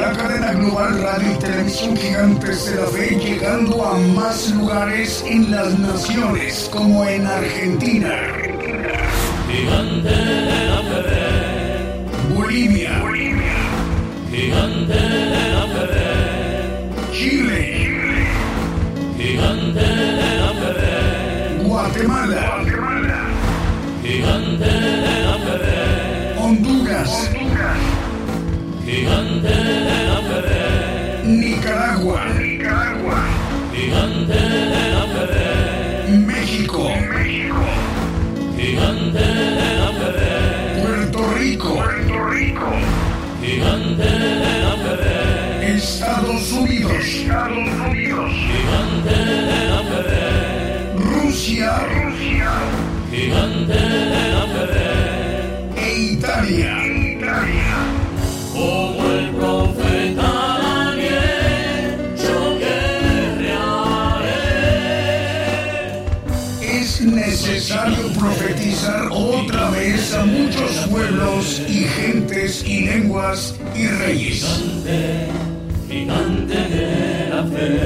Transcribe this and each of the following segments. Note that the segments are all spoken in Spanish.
La cadena global radio y televisión gigantes de la fe llegando a más lugares en las naciones como en Argentina. Gigante de la fe. Bolivia. Gigante de la fe. Chile. Gigante de la Gigante de la fe. Nicaragua. Gigante de la fe. México. Gigante de la fe. Puerto Rico. Gigante de la fe. Estados Unidos. Gigante de la fe. Rusia. Gigante de la. E Italia. Vez a muchos pueblos y gentes y lenguas y reyes. Gigante de la fe.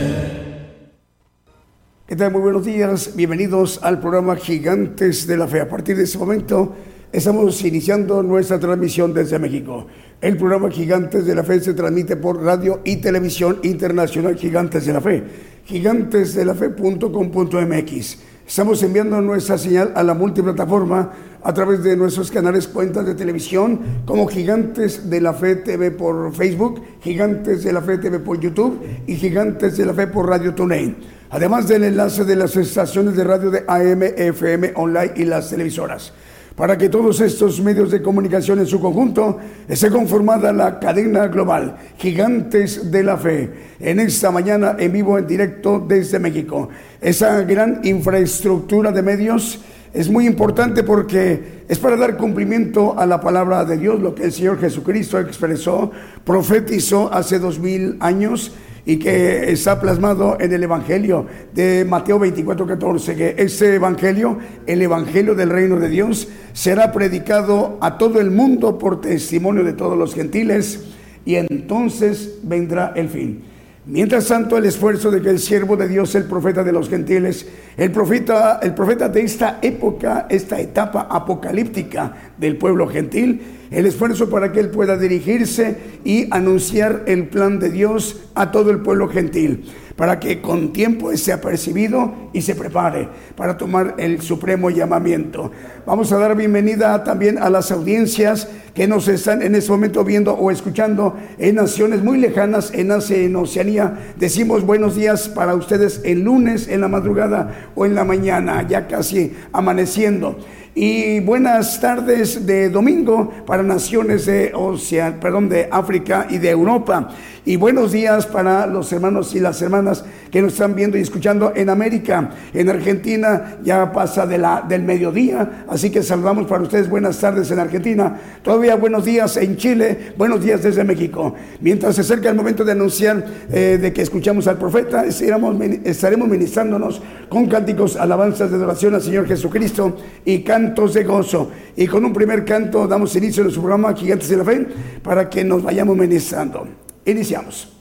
¿Qué tal? Muy buenos días. Bienvenidos al programa Gigantes de la Fe. A partir de este momento estamos iniciando nuestra transmisión desde México. El programa Gigantes de la Fe se transmite por radio y televisión internacional Gigantes de la Fe. Gigantesdelafe.com.mx. Estamos enviando nuestra señal a la multiplataforma a través de nuestros canales cuentas de televisión como Gigantes de la Fe TV por Facebook, Gigantes de la Fe TV por YouTube y Gigantes de la Fe por Radio TuneIn. Además del enlace de las estaciones de radio de AM, FM, online y las televisoras. Para que todos estos medios de comunicación en su conjunto esté conformada la cadena global Gigantes de la Fe en esta mañana en vivo en directo desde México. Esa gran infraestructura de medios es muy importante porque es para dar cumplimiento a la palabra de Dios, lo que el Señor Jesucristo expresó, profetizó hace dos mil años y que está plasmado en el Evangelio de Mateo 24, 14, que ese Evangelio, el Evangelio del reino de Dios, será predicado a todo el mundo por testimonio de todos los gentiles y entonces vendrá el fin. Mientras tanto, el esfuerzo de que el siervo de Dios, el profeta de los gentiles, el profeta, el profeta de esta época, esta etapa apocalíptica del pueblo gentil, el esfuerzo para que él pueda dirigirse y anunciar el plan de Dios a todo el pueblo gentil, para que con tiempo esté apercibido y se prepare para tomar el supremo llamamiento. Vamos a dar bienvenida también a las audiencias que nos están en este momento viendo o escuchando en naciones muy lejanas, en Asia, en Oceanía. Decimos buenos días para ustedes el lunes, en la madrugada o en la mañana, ya casi amaneciendo. Y buenas tardes de domingo para naciones de Ocean, perdón, de África y de Europa. Y buenos días para los hermanos y las hermanas que nos están viendo y escuchando en América. En Argentina ya pasa de la, del mediodía, así que saludamos para ustedes buenas tardes en Argentina. Todavía buenos días en Chile, buenos días desde México. Mientras se acerca el momento de anunciar eh, de que escuchamos al profeta, estaremos, ministrándonos con cánticos, alabanzas de adoración al Señor Jesucristo y cantos de gozo. Y con un primer canto damos inicio a nuestro programa Gigantes de la Fe para que nos vayamos ministrando. Iniciamos.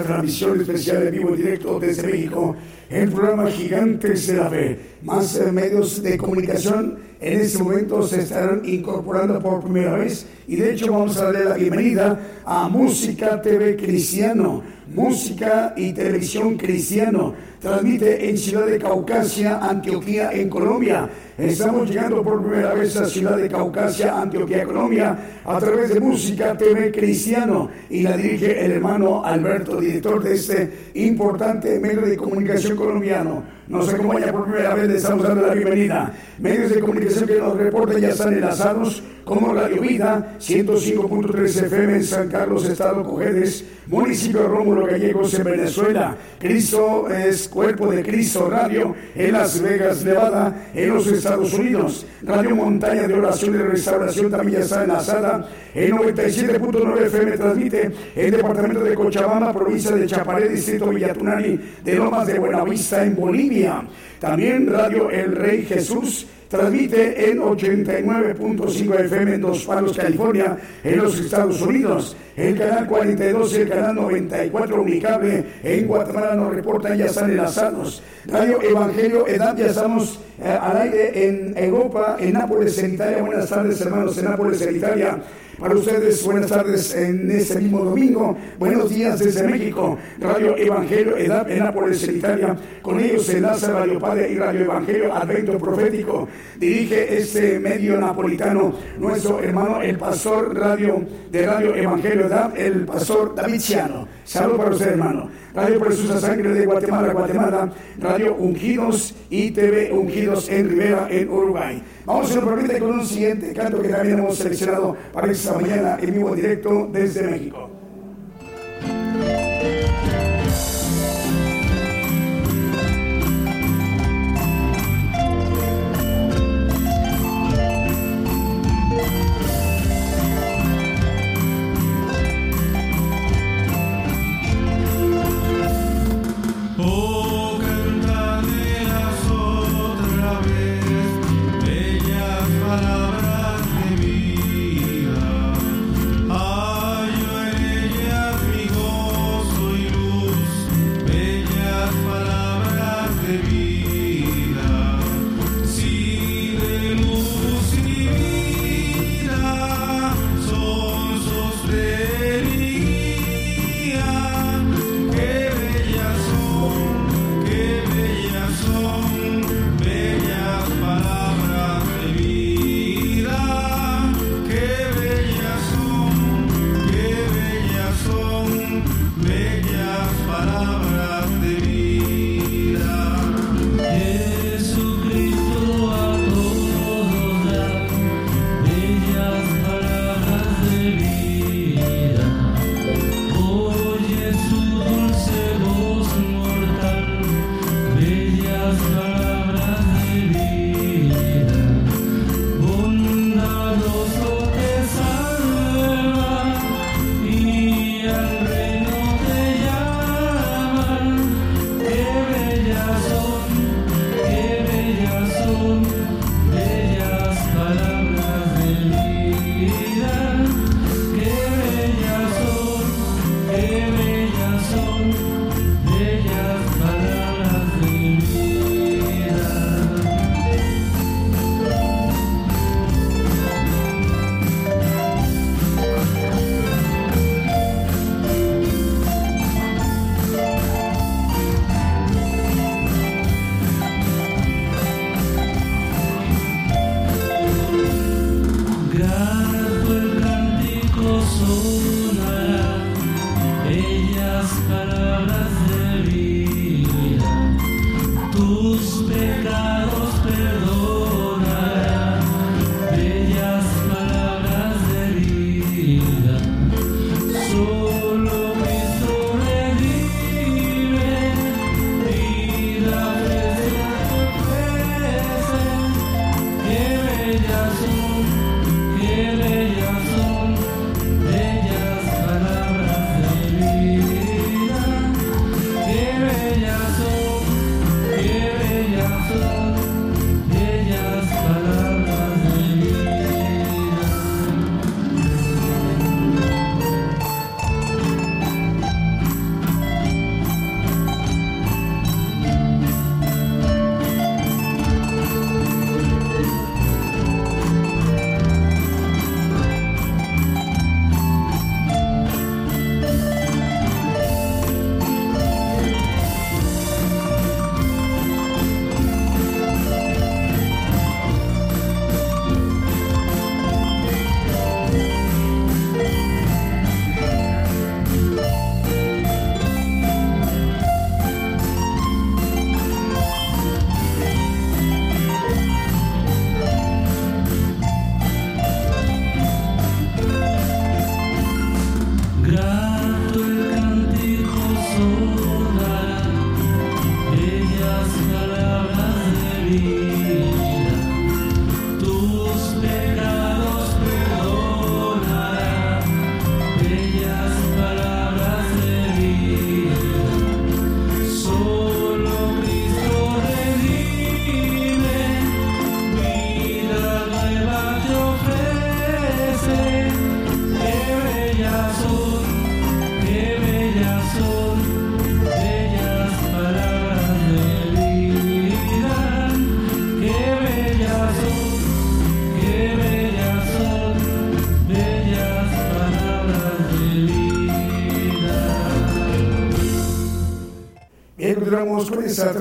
Transmisión especial en vivo en directo desde México, el programa Gigantes de la Fe. Más medios de comunicación en este momento se estarán incorporando por primera vez y de hecho vamos a darle la bienvenida a Música TV Cristiano, Música y Televisión Cristiano. Transmite en Ciudad de Caucasia, Antioquía, en Colombia. Estamos llegando por primera vez a Ciudad de Caucasia, Antioquía, Colombia, a través de Música TV Cristiano y la dirige el hermano Alberto, director de este importante medio de comunicación colombiano. Nos acompaña por primera vez, le estamos dando la bienvenida. Medios de comunicación que nos reportan ya están enlazados, como Radio Vida, 105.3 FM en San Carlos, Estado Cojedes, municipio de Rómulo Gallegos en Venezuela. Cristo es Cuerpo de Cristo Radio en Las Vegas, Nevada, en los Estados Unidos. Radio Montaña de Oración y Restauración también está enlazada. En 97.9 FM transmite el departamento de Cochabamba, provincia de Chaparé, distrito Villatunari, de Lomas de Buenavista, en Bolivia. También Radio El Rey Jesús transmite en 89.5 FM en Dos Palos, California, en los Estados Unidos. El canal 42 y el canal 94 Unicable en Guatemala nos reportan, ya están enlazados. Radio Evangelio Edad, ya estamos eh, al aire en Europa, en Nápoles, en Italia. Buenas tardes, hermanos, en Nápoles, en Italia. Para ustedes, buenas tardes en este mismo domingo. Buenos días desde México. Radio Evangelio Edad en Nápoles, en Italia. Con ellos se enlaza Radio Padre y Radio Evangelio Advento Profético. Dirige este medio napolitano nuestro hermano, el pastor radio de Radio Evangelio El pastor David Ciano. Salud para usted, hermano. Radio Preciosa Sangre de Guatemala, Guatemala. Radio Ungidos y TV Ungidos en Rivera, en Uruguay. Vamos a ir con un siguiente canto que también hemos seleccionado para esta mañana en vivo directo desde México.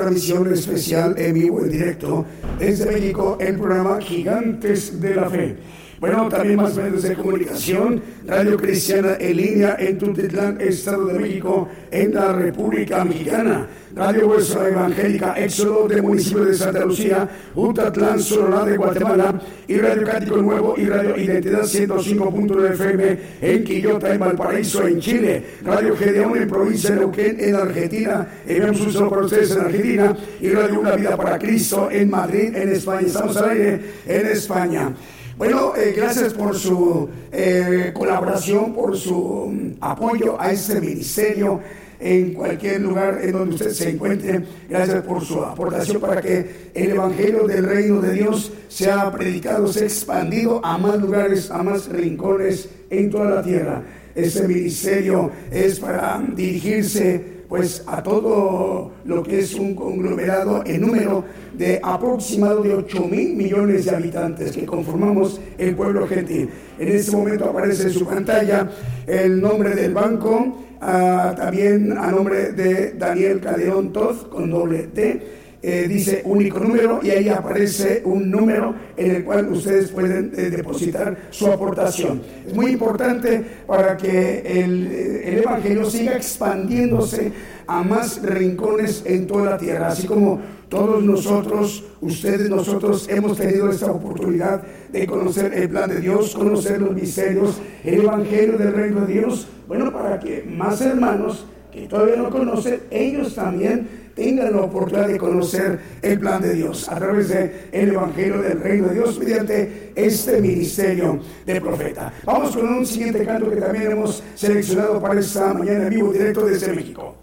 Transmisión especial en vivo, en directo, desde México, el programa Gigantes de la Fe. Bueno, también más medios de comunicación, Radio Cristiana en línea en Tutitlán, Estado de México, en la República Mexicana. Radio Huesa Evangélica Éxodo del municipio de Santa Lucía, Utatlán, Sonora de Guatemala, y Radio Cático Nuevo y Radio Identidad 105.9 FM en Quillota, en Valparaíso, en Chile. Radio Gedeón en provincia de Neuquén, en Argentina. Enviamos un saludo para ustedes en Argentina. Y Radio Una Vida para Cristo en Madrid, en España. Estamos al aire en España. Bueno, eh, gracias por su eh, colaboración, por su mm, apoyo a este ministerio en cualquier lugar en donde usted se encuentre. Gracias por su aportación para que el Evangelio del Reino de Dios sea predicado, sea expandido a más lugares, a más rincones en toda la tierra. Este ministerio es para dirigirse pues a todo lo que es un conglomerado en número de aproximado de 8 mil millones de habitantes que conformamos el pueblo gentil. En este momento aparece en su pantalla el nombre del banco, ah, también a nombre de Daniel Calderón Toz con doble T. Eh, dice único número y ahí aparece un número en el cual ustedes pueden eh, depositar su aportación. Es muy importante para que el, eh, el Evangelio siga expandiéndose a más rincones en toda la tierra, así como todos nosotros, ustedes, nosotros hemos tenido esta oportunidad de conocer el plan de Dios, conocer los misterios, el Evangelio del Reino de Dios, bueno, para que más hermanos que todavía no conocen, ellos también tengan la oportunidad de conocer el plan de Dios a través del el Evangelio del Reino de Dios mediante este ministerio de profeta. Vamos con un siguiente canto que también hemos seleccionado para esta mañana en vivo directo desde México.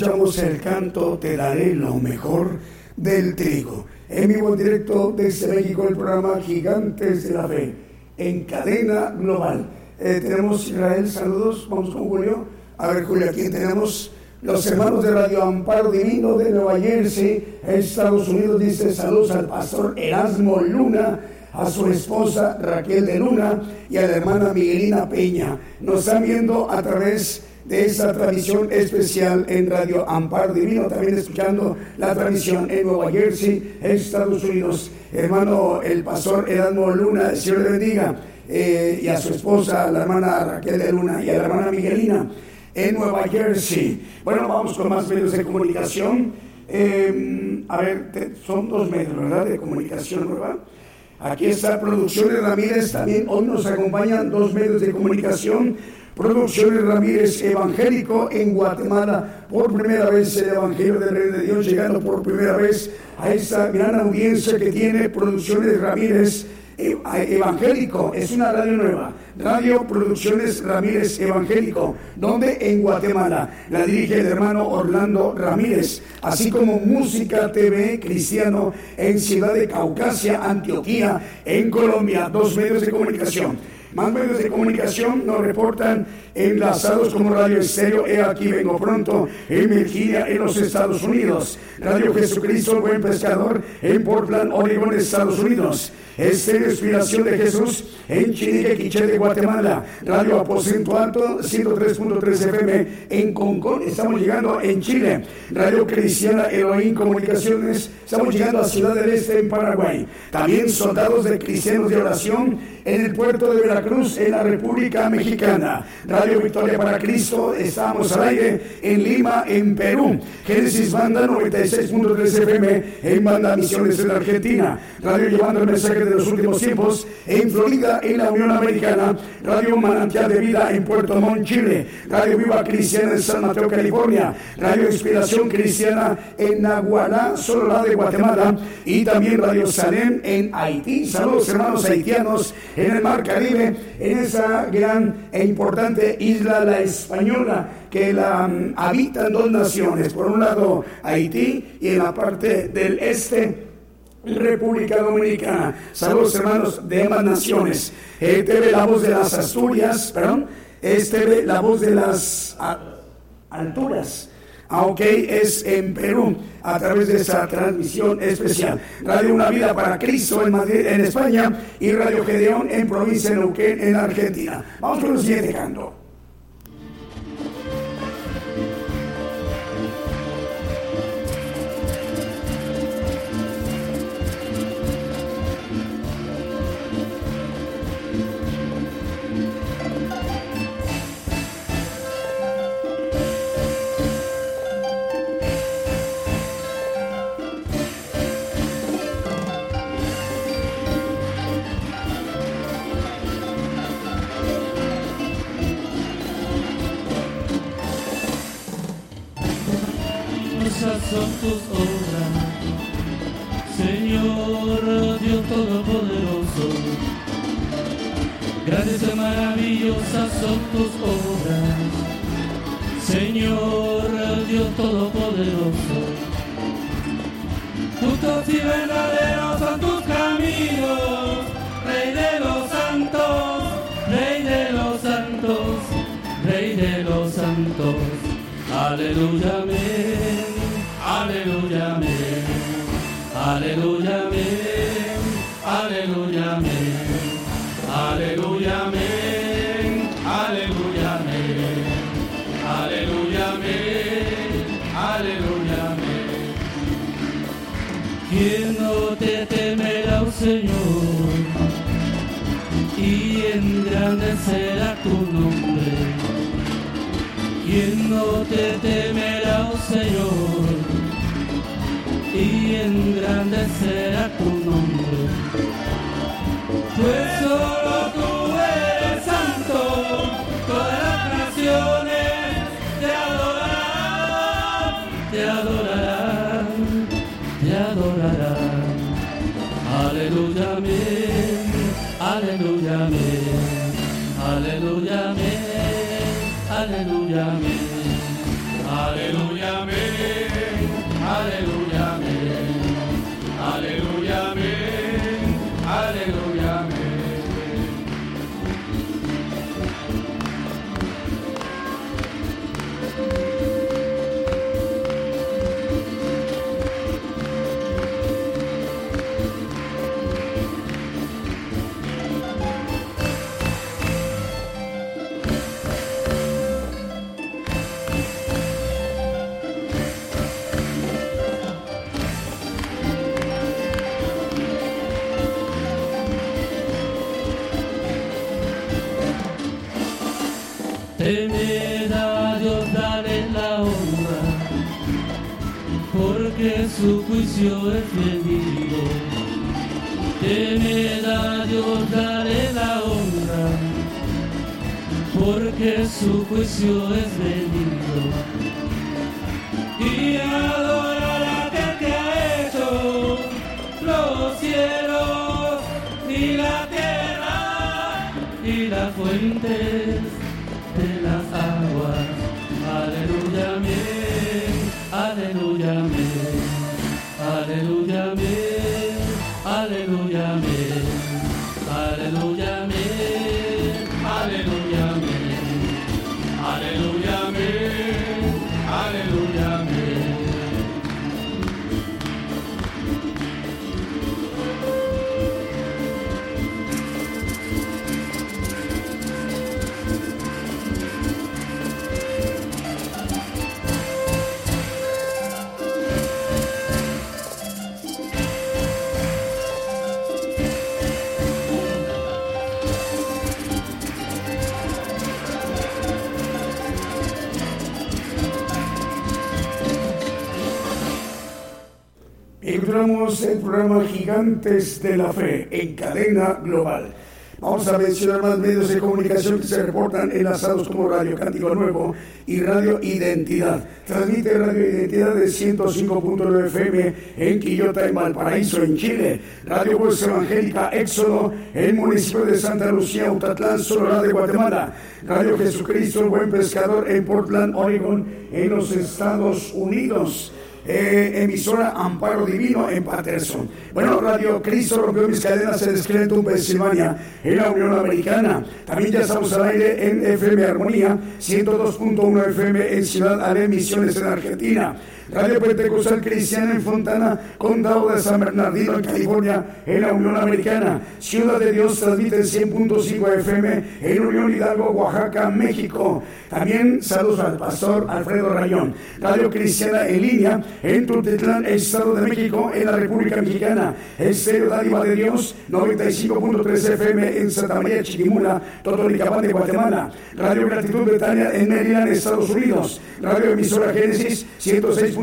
Escuchamos el canto Te daré lo mejor del trigo. En vivo en directo desde México el programa Gigantes de la Fe en cadena global. Eh, tenemos Israel, saludos, vamos con Julio. A ver Julio, aquí tenemos los hermanos de Radio Amparo Divino de Nueva Jersey, Estados Unidos, dice saludos al pastor Erasmo Luna a su esposa Raquel de Luna y a la hermana Miguelina Peña. Nos están viendo a través de esta transmisión especial en Radio Amparo Divino, también escuchando la transmisión en Nueva Jersey, Estados Unidos. Hermano, el pastor Erasmo Luna, el Señor le bendiga, eh, y a su esposa, la hermana Raquel de Luna, y a la hermana Miguelina en Nueva Jersey. Bueno, vamos con más medios de comunicación. Eh, a ver, te- son dos medios, ¿verdad? De comunicación nueva. Aquí está Producciones Ramírez, también hoy nos acompañan dos medios de comunicación. Producciones Ramírez Evangélico en Guatemala, por primera vez el Evangelio del Rey de Dios, llegando por primera vez a esta gran audiencia que tiene Producciones Ramírez eh, Evangélico, es una radio nueva, Radio Producciones Ramírez Evangélico, donde en Guatemala. La dirige el hermano Orlando Ramírez, así como Música TV Cristiano en Ciudad de Caucasia, Antioquía, en Colombia, dos medios de comunicación. Más medios de comunicación nos reportan enlazados como Radio Estéreo, He aquí vengo pronto, en Virginia, en los Estados Unidos. Radio Jesucristo, Buen Pescador, en Portland, Oregon, Estados Unidos. Estéreo Inspiración de Jesús, en Chinique, Quiché de Guatemala. Radio Aposento Alto, 103.3 FM, en Concón. Estamos llegando en Chile. Radio Cristiana Elohim Comunicaciones, estamos llegando a Ciudad del Este, en Paraguay. También Soldados de Cristianos de Oración, en el puerto de Veracruz, en la República Mexicana. Radio Victoria para Cristo, estamos al aire en Lima, en Perú. Génesis Banda 96.3 FM, en Banda Misiones en Argentina. Radio llevando el mensaje de los últimos tiempos, en Florida, en la Unión Americana. Radio Manantial de Vida en Puerto Montt, Chile. Radio Viva Cristiana en San Mateo, California. Radio Inspiración Cristiana en Nagualá, Sololá de Guatemala. Y también Radio Salem en Haití. Saludos hermanos haitianos en el Mar Caribe, en esa gran e importante isla, la española, que la mm, habitan dos naciones. Por un lado Haití y en la parte del este. República Dominicana. Saludos hermanos de ambas naciones. Eh, TV La Voz de las Asturias, perdón. Es TV La Voz de las a- Alturas. Aunque es en Perú a través de esa transmisión especial. Radio Una Vida para Cristo en Madrid, en España, y Radio Gedeón en provincia de Neuquén, en Argentina. Vamos con el siguiente canto. Aleluya, amén, aleluya, amén, aleluya, amén, aleluya, amén, Aleluya. Temed a Dios, dale la honra, porque su juicio es bendito. Temed Dios, dale la honra, porque su juicio es bendito. Encontramos el programa Gigantes de la Fe en cadena global. Vamos a mencionar más medios de comunicación que se reportan enlazados como Radio Cántico Nuevo y Radio Identidad. Transmite Radio Identidad de 105.9 FM en Quillota, en Valparaíso, en Chile. Radio Voz Evangélica Éxodo en municipio de Santa Lucía, Utatlán, Sonora de Guatemala. Radio Jesucristo, Buen Pescador en Portland, Oregon, en los Estados Unidos. Eh, emisora Amparo Divino en Patterson. Bueno, Radio Cristo rompió mis cadenas en Scranton, Pensilvania, en la Unión Americana. También ya estamos al aire en FM Armonía, 102.1 FM en Ciudad Ale, Misiones en Argentina. Radio Pentecostal Cristiana en Fontana, Condado de San Bernardino, California, en la Unión Americana. Ciudad de Dios transmite en 100.5 FM en Unión Hidalgo, Oaxaca, México. También saludos al pastor Alfredo Rayón. Radio Cristiana en línea en Tultitlán, Estado de México, en la República Mexicana. Estéreo Dádiva de Dios, 95.3 FM en Santa María Chiquimula, Totonicapán de Guatemala. Radio Gratitud Betania en Maryland, Estados Unidos. Radio Emisora Génesis,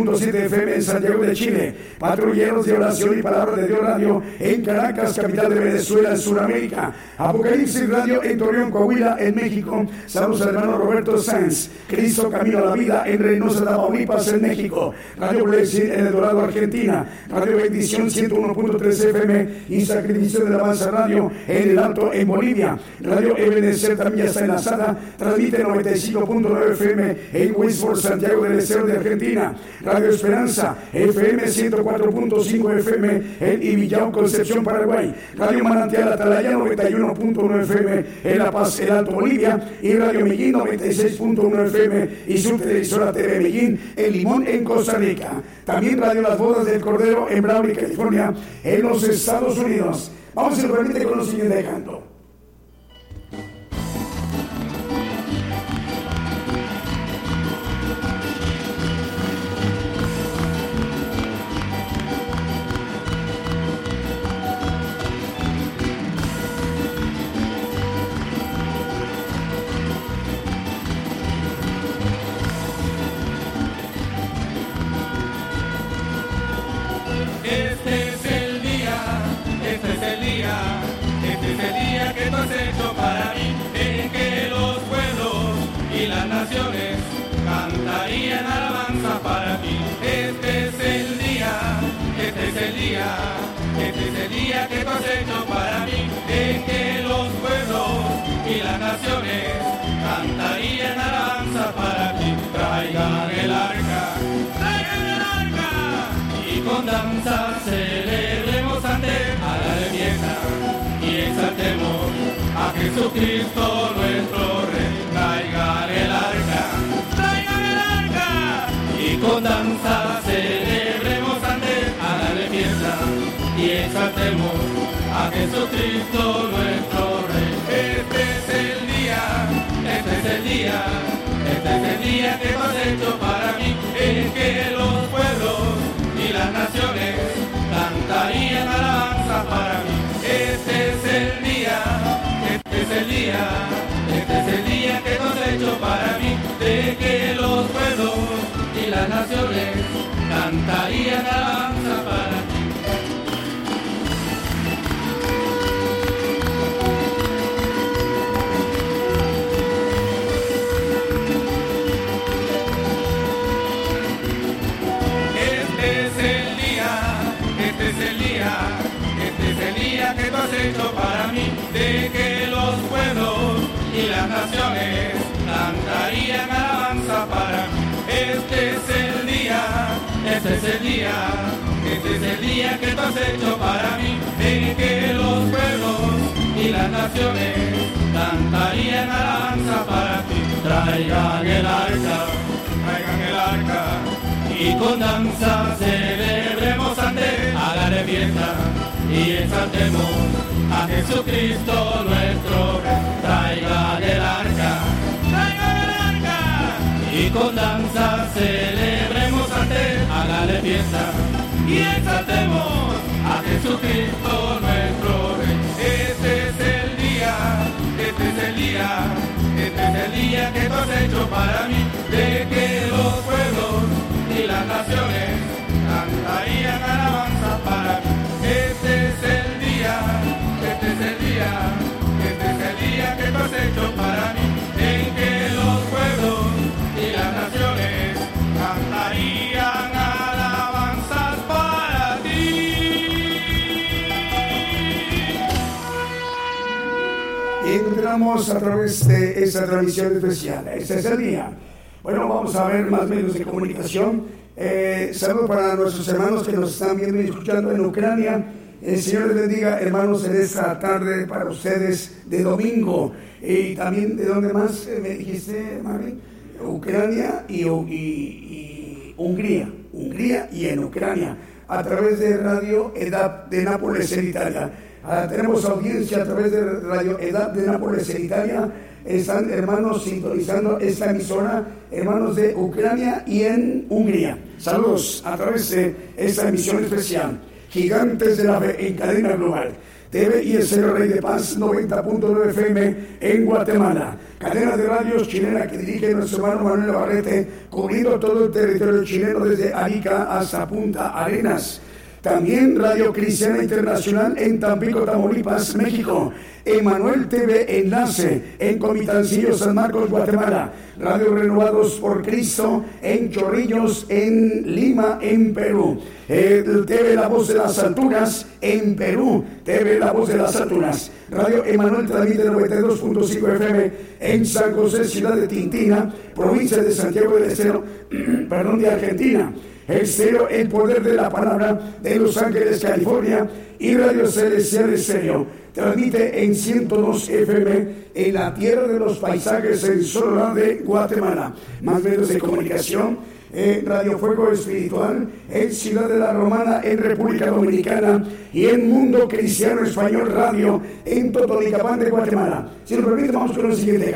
106.7 FM en Santiago de Chile. Patrulleros de oración y palabra de Dios Radio en Caracas, capital de Venezuela, en Sudamérica. Apocalipsis Radio en Torreón, Coahuila, en México. Saludos al hermano Roberto Sanz. Cristo Camino a la Vida en Reynosa, Tamaulipas, en México. Radio Blessing en El Dorado, Argentina. Radio Bendición 101.3 FM y Sacrificio de la Avanza Radio en El Alto, en Bolivia. Radio Ebenezer también está enlazada. Transmite 95.9 FM en Westport, Santiago del Estero de Argentina. Radio Esperanza, FM 104.5 FM en Ibillau, Concepción, Paraguay. Radio Manantial Atalaya 91.1 FM en La Paz, El Alto, Bolivia. Y Radio Medellín 96.1 FM y su televisora TV Medellín en Limón, en Costa Rica. También Radio Las Bodas del Cordero en Brawley, California, en los Estados Unidos. Vamos, lo permite, con los siguiente canto. Entramos a través de esa transmisión especial. Este es el día. Bueno, vamos a ver más medios de comunicación. Eh, saludo para nuestros hermanos que nos están viendo y escuchando en Ucrania. El Señor les bendiga, hermanos, en esta tarde para ustedes de domingo. Y también, ¿de dónde más eh, me dijiste, Marvin? Ucrania y, y- y Hungría. Hungría y en Ucrania. A través de Radio Edad de Nápoles en Italia. Ah, tenemos audiencia a través de Radio Edad de Nápoles en Italia. Están hermanos sintonizando esta emisora, hermanos de Ucrania y en Hungría. Saludos a través de esta emisión especial. Gigantes de la Fe en cadena global. TV Cero Rey de Paz 90.9 FM en Guatemala. Cadena de radios chilena que dirige nuestro hermano Manuel Navarrete, cubriendo todo el territorio chileno desde Arica hasta Punta Arenas. También Radio Cristiana Internacional en Tampico, Tamaulipas, México. Emanuel TV Enlace en Comitancillo, San Marcos, Guatemala. Radio Renovados por Cristo en Chorrillos, en Lima, en Perú. TV La Voz de las Alturas en Perú. TV La Voz de las Alturas. Radio Emanuel transmite 92.5 FM en San José, ciudad de Tintina, provincia de Santiago del Estero, perdón, de Argentina. Estéreo El Poder de la Palabra de Los Ángeles, California y Radio Celestial Estéreo. Transmite en 102 FM en la tierra de los paisajes en Sonora de Guatemala. Más medios de comunicación. eh, Radio Fuego Espiritual en Ciudad de la Romana en República Dominicana y en Mundo Cristiano Español Radio en Totonicapán de Guatemala. Si nos permite, vamos con el siguiente.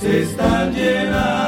Se están llenando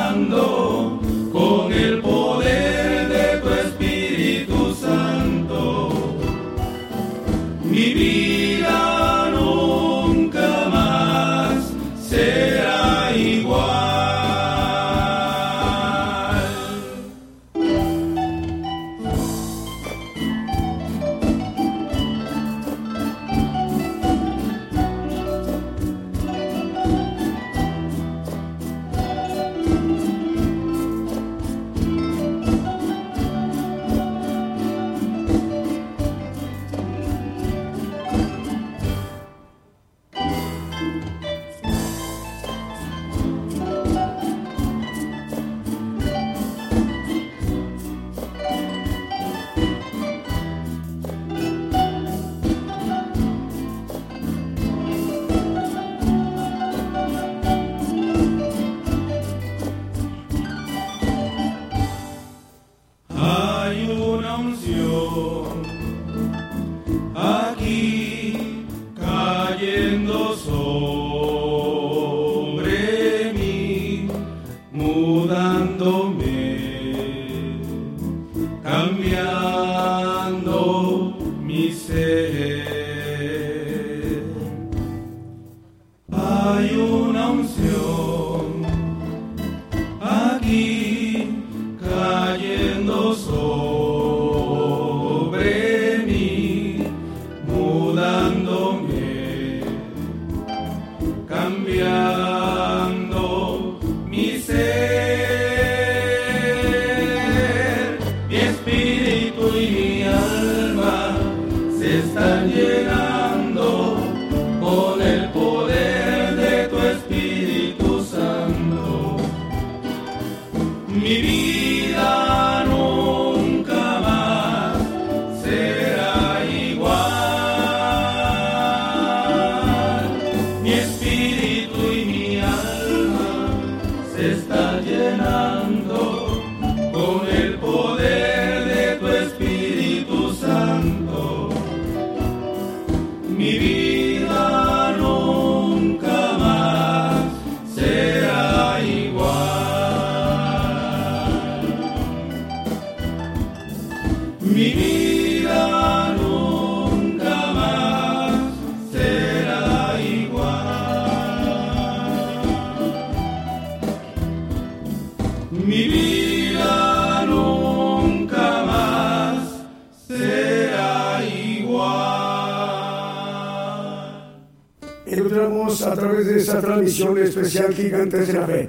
especial Gigantes de la Fe.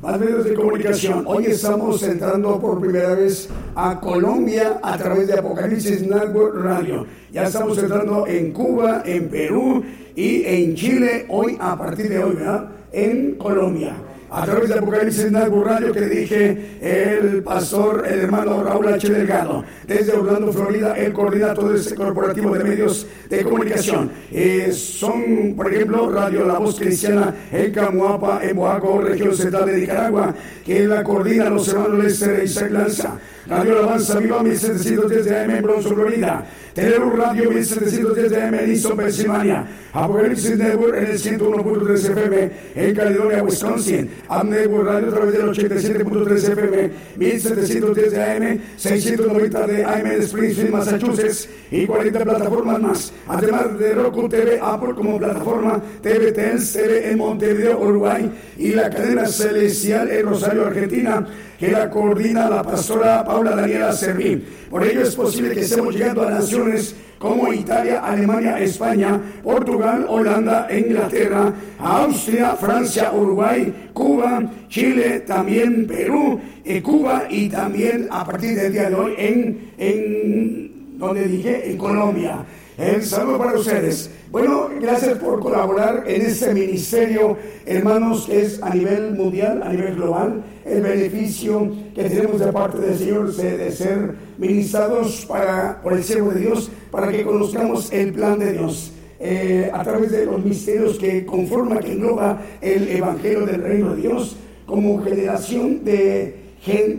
Más medios de comunicación. Hoy estamos entrando por primera vez a Colombia a través de Apocalipsis Network Radio. Ya estamos entrando en Cuba, en Perú y en Chile. Hoy, a partir de hoy, ¿verdad? En Colombia. A través de Apocalipsis Network Radio que dirige el pastor, el hermano Raúl H. Delgado. Desde Orlando, Florida, él coordina todo este corporativo de medios de comunicación. Eh, son, por ejemplo, Radio La Voz Cristiana en Camuapa, en Boaco, región central de Nicaragua, que la coordina los hermanos Lester y Isaac Lanza. Radio Alabanza Viva 1710 de AM en Bronson, Florida. Telero Radio 1710 de AM en Easton, Pensilvania. Apocalipsis Network en el 101.3 FM en Caledonia, Wisconsin. Am Radio a través del 87.3 FM 1710 de AM, 690 de AM en Springfield, Massachusetts y 40 plataformas más. Además de Roku TV, Apple como plataforma, TV TV en Montevideo, Uruguay y la cadena celestial en Rosario, Argentina que la coordina la pastora Paula Daniela Servín. Por ello es posible que estemos llegando a naciones como Italia, Alemania, España, Portugal, Holanda, Inglaterra, Austria, Francia, Uruguay, Cuba, Chile, también Perú, eh, Cuba y también a partir del día de hoy en, en donde dije, en Colombia. El saludo para ustedes. Bueno, gracias por colaborar en este ministerio, hermanos, que es a nivel mundial, a nivel global, el beneficio que tenemos de parte del Señor de, ser ministrados para, por el siervo de Dios, para que conozcamos el plan de Dios. Eh, a través de los misterios que conforman, que engloba el Evangelio del Reino de Dios, como generación de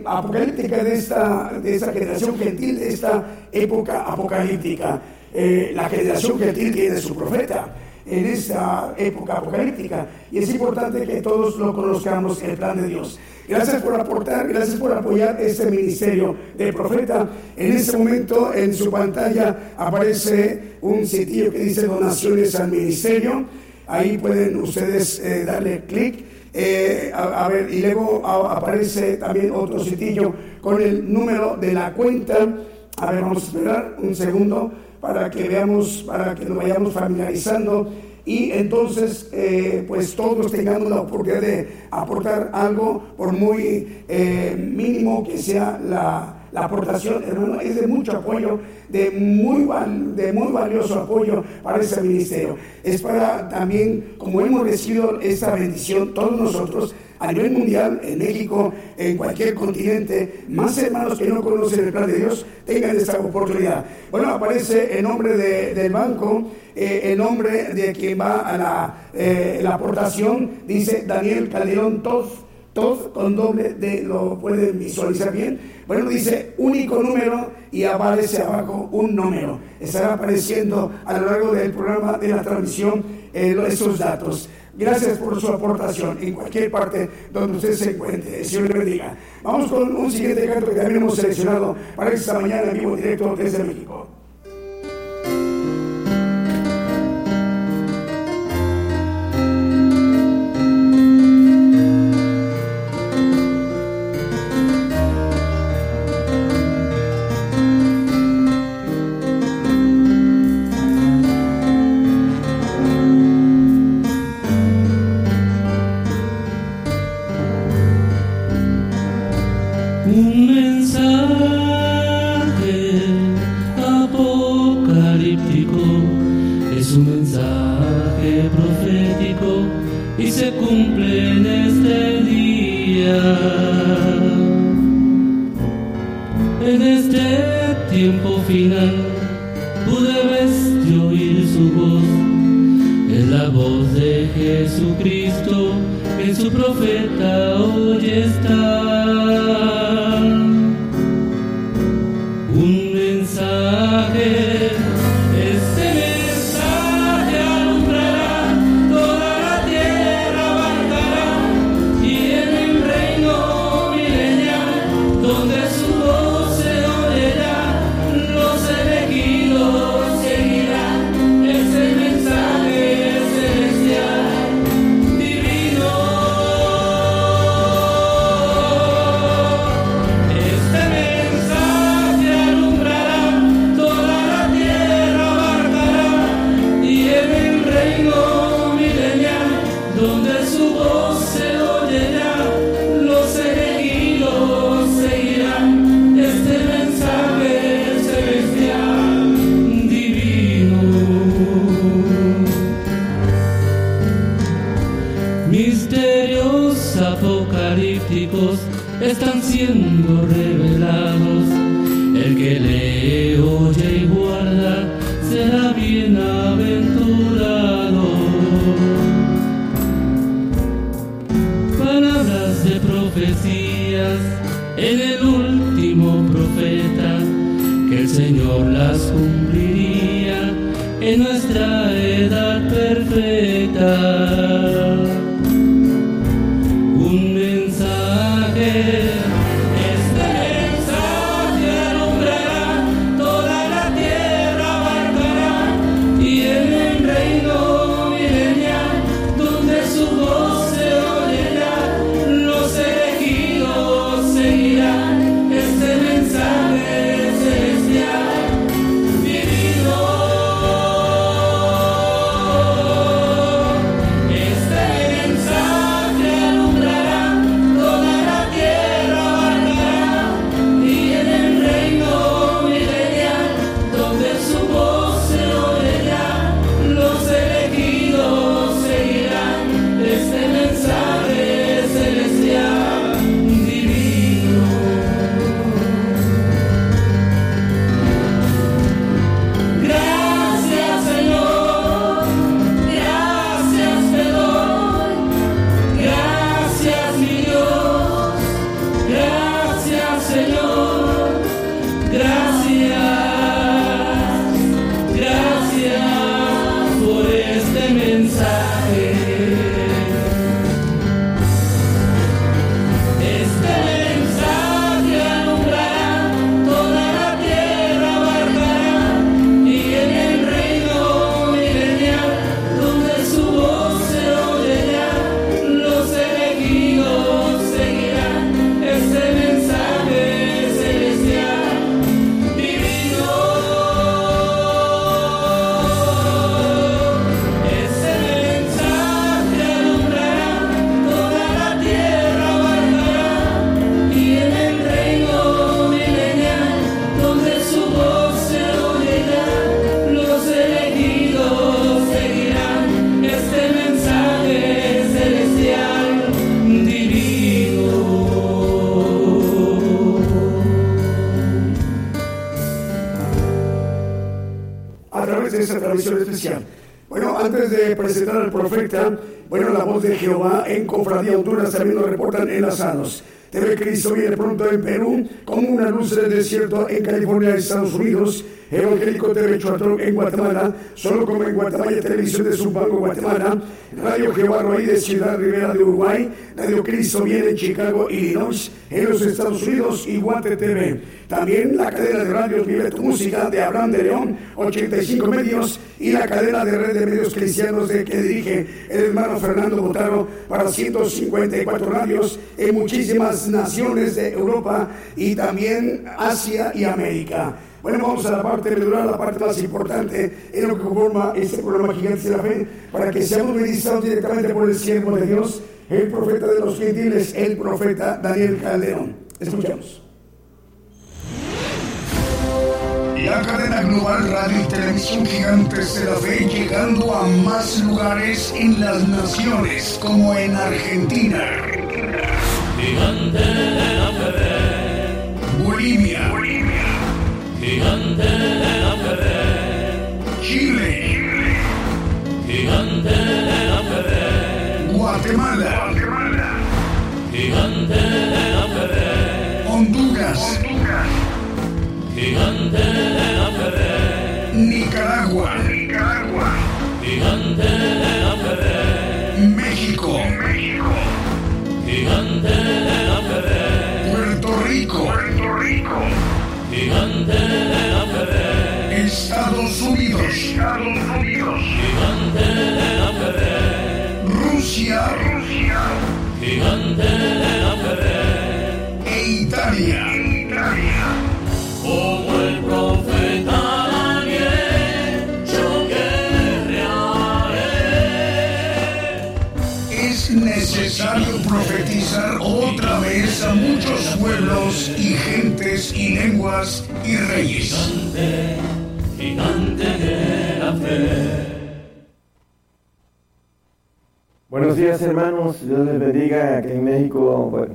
apocalíptica de esta, de esta generación gentil, de esta época apocalíptica. Eh, la generación gentil tiene su profeta en esta época apocalíptica y es importante que todos lo conozcamos el plan de Dios. Gracias por aportar, gracias por apoyar este ministerio de profeta. En este momento en su pantalla aparece un sitio que dice donaciones al ministerio. Ahí pueden ustedes eh, darle clic. Eh, a, ver, y luego aparece también otro sitio con el número de la cuenta. A ver, vamos a esperar un segundo para que veamos, para que nos vayamos familiarizando y entonces eh, pues todos tengamos la oportunidad de aportar algo por muy eh, mínimo que sea la, aportación, hermano, es de mucho apoyo, de muy, de muy valioso apoyo para ese ministerio. Es para también, como hemos recibido esta bendición, todos nosotros, a nivel mundial, en México, en cualquier continente, más hermanos que no conocen el plan de Dios tengan esta oportunidad. Bueno, aparece el nombre del banco, eh, el nombre de quien va a la, eh, la aportación, dice Daniel Calderón Toz todo con doble de, lo pueden visualizar bien. Bueno, dice único número y aparece abajo un número. Estará apareciendo a lo largo del programa de la transmisión eh, esos datos. Gracias por su aportación en cualquier parte donde usted se encuentre. Señor le bendiga. Vamos con un siguiente canto que también hemos seleccionado para esta mañana en vivo directo desde México. Enlazados. TV Cristo viene pronto en Perú, como una luz del desierto en California, Estados Unidos. Evangélico TV Chuatón en Guatemala, solo como en Guatemala, Televisión de Zumpango, Guatemala, Radio Jehová Roí de Ciudad Rivera de Uruguay, Radio Cristo viene en Chicago, Illinois, en los Estados Unidos y Guate TV. También la cadena de radios Vive tu Música de Abraham de León, 85 medios, y la cadena de red de medios cristianos de que dirige el hermano Fernando Botaro para 154 radios en muchísimas naciones de Europa y también Asia y América. Bueno, vamos a la parte medular, la parte más importante en lo que conforma este programa Gigantes de la Fe, para que seamos ministrados directamente por el siervo de Dios, el profeta de los gentiles, el profeta Daniel Calderón. Escuchemos. La cadena global radio y televisión Gigantes de la Fe llegando a más lugares en las naciones, como en Argentina, Gigante la fe, Bolivia, gigante. De la fe, Chile, Guatemala, Honduras, gigante Nicaragua, fe, México, de la fe, Puerto Rico, gigante Estados Unidos, de la fe, Rusia gigante de la fe, e Italia. como el profeta Daniel, yo. Es necesario profetizar otra vez a muchos pueblos y gentes y lenguas y reyes. Gigante, gigante de la fe. Buenos días hermanos, Dios les bendiga aquí en México. Bueno,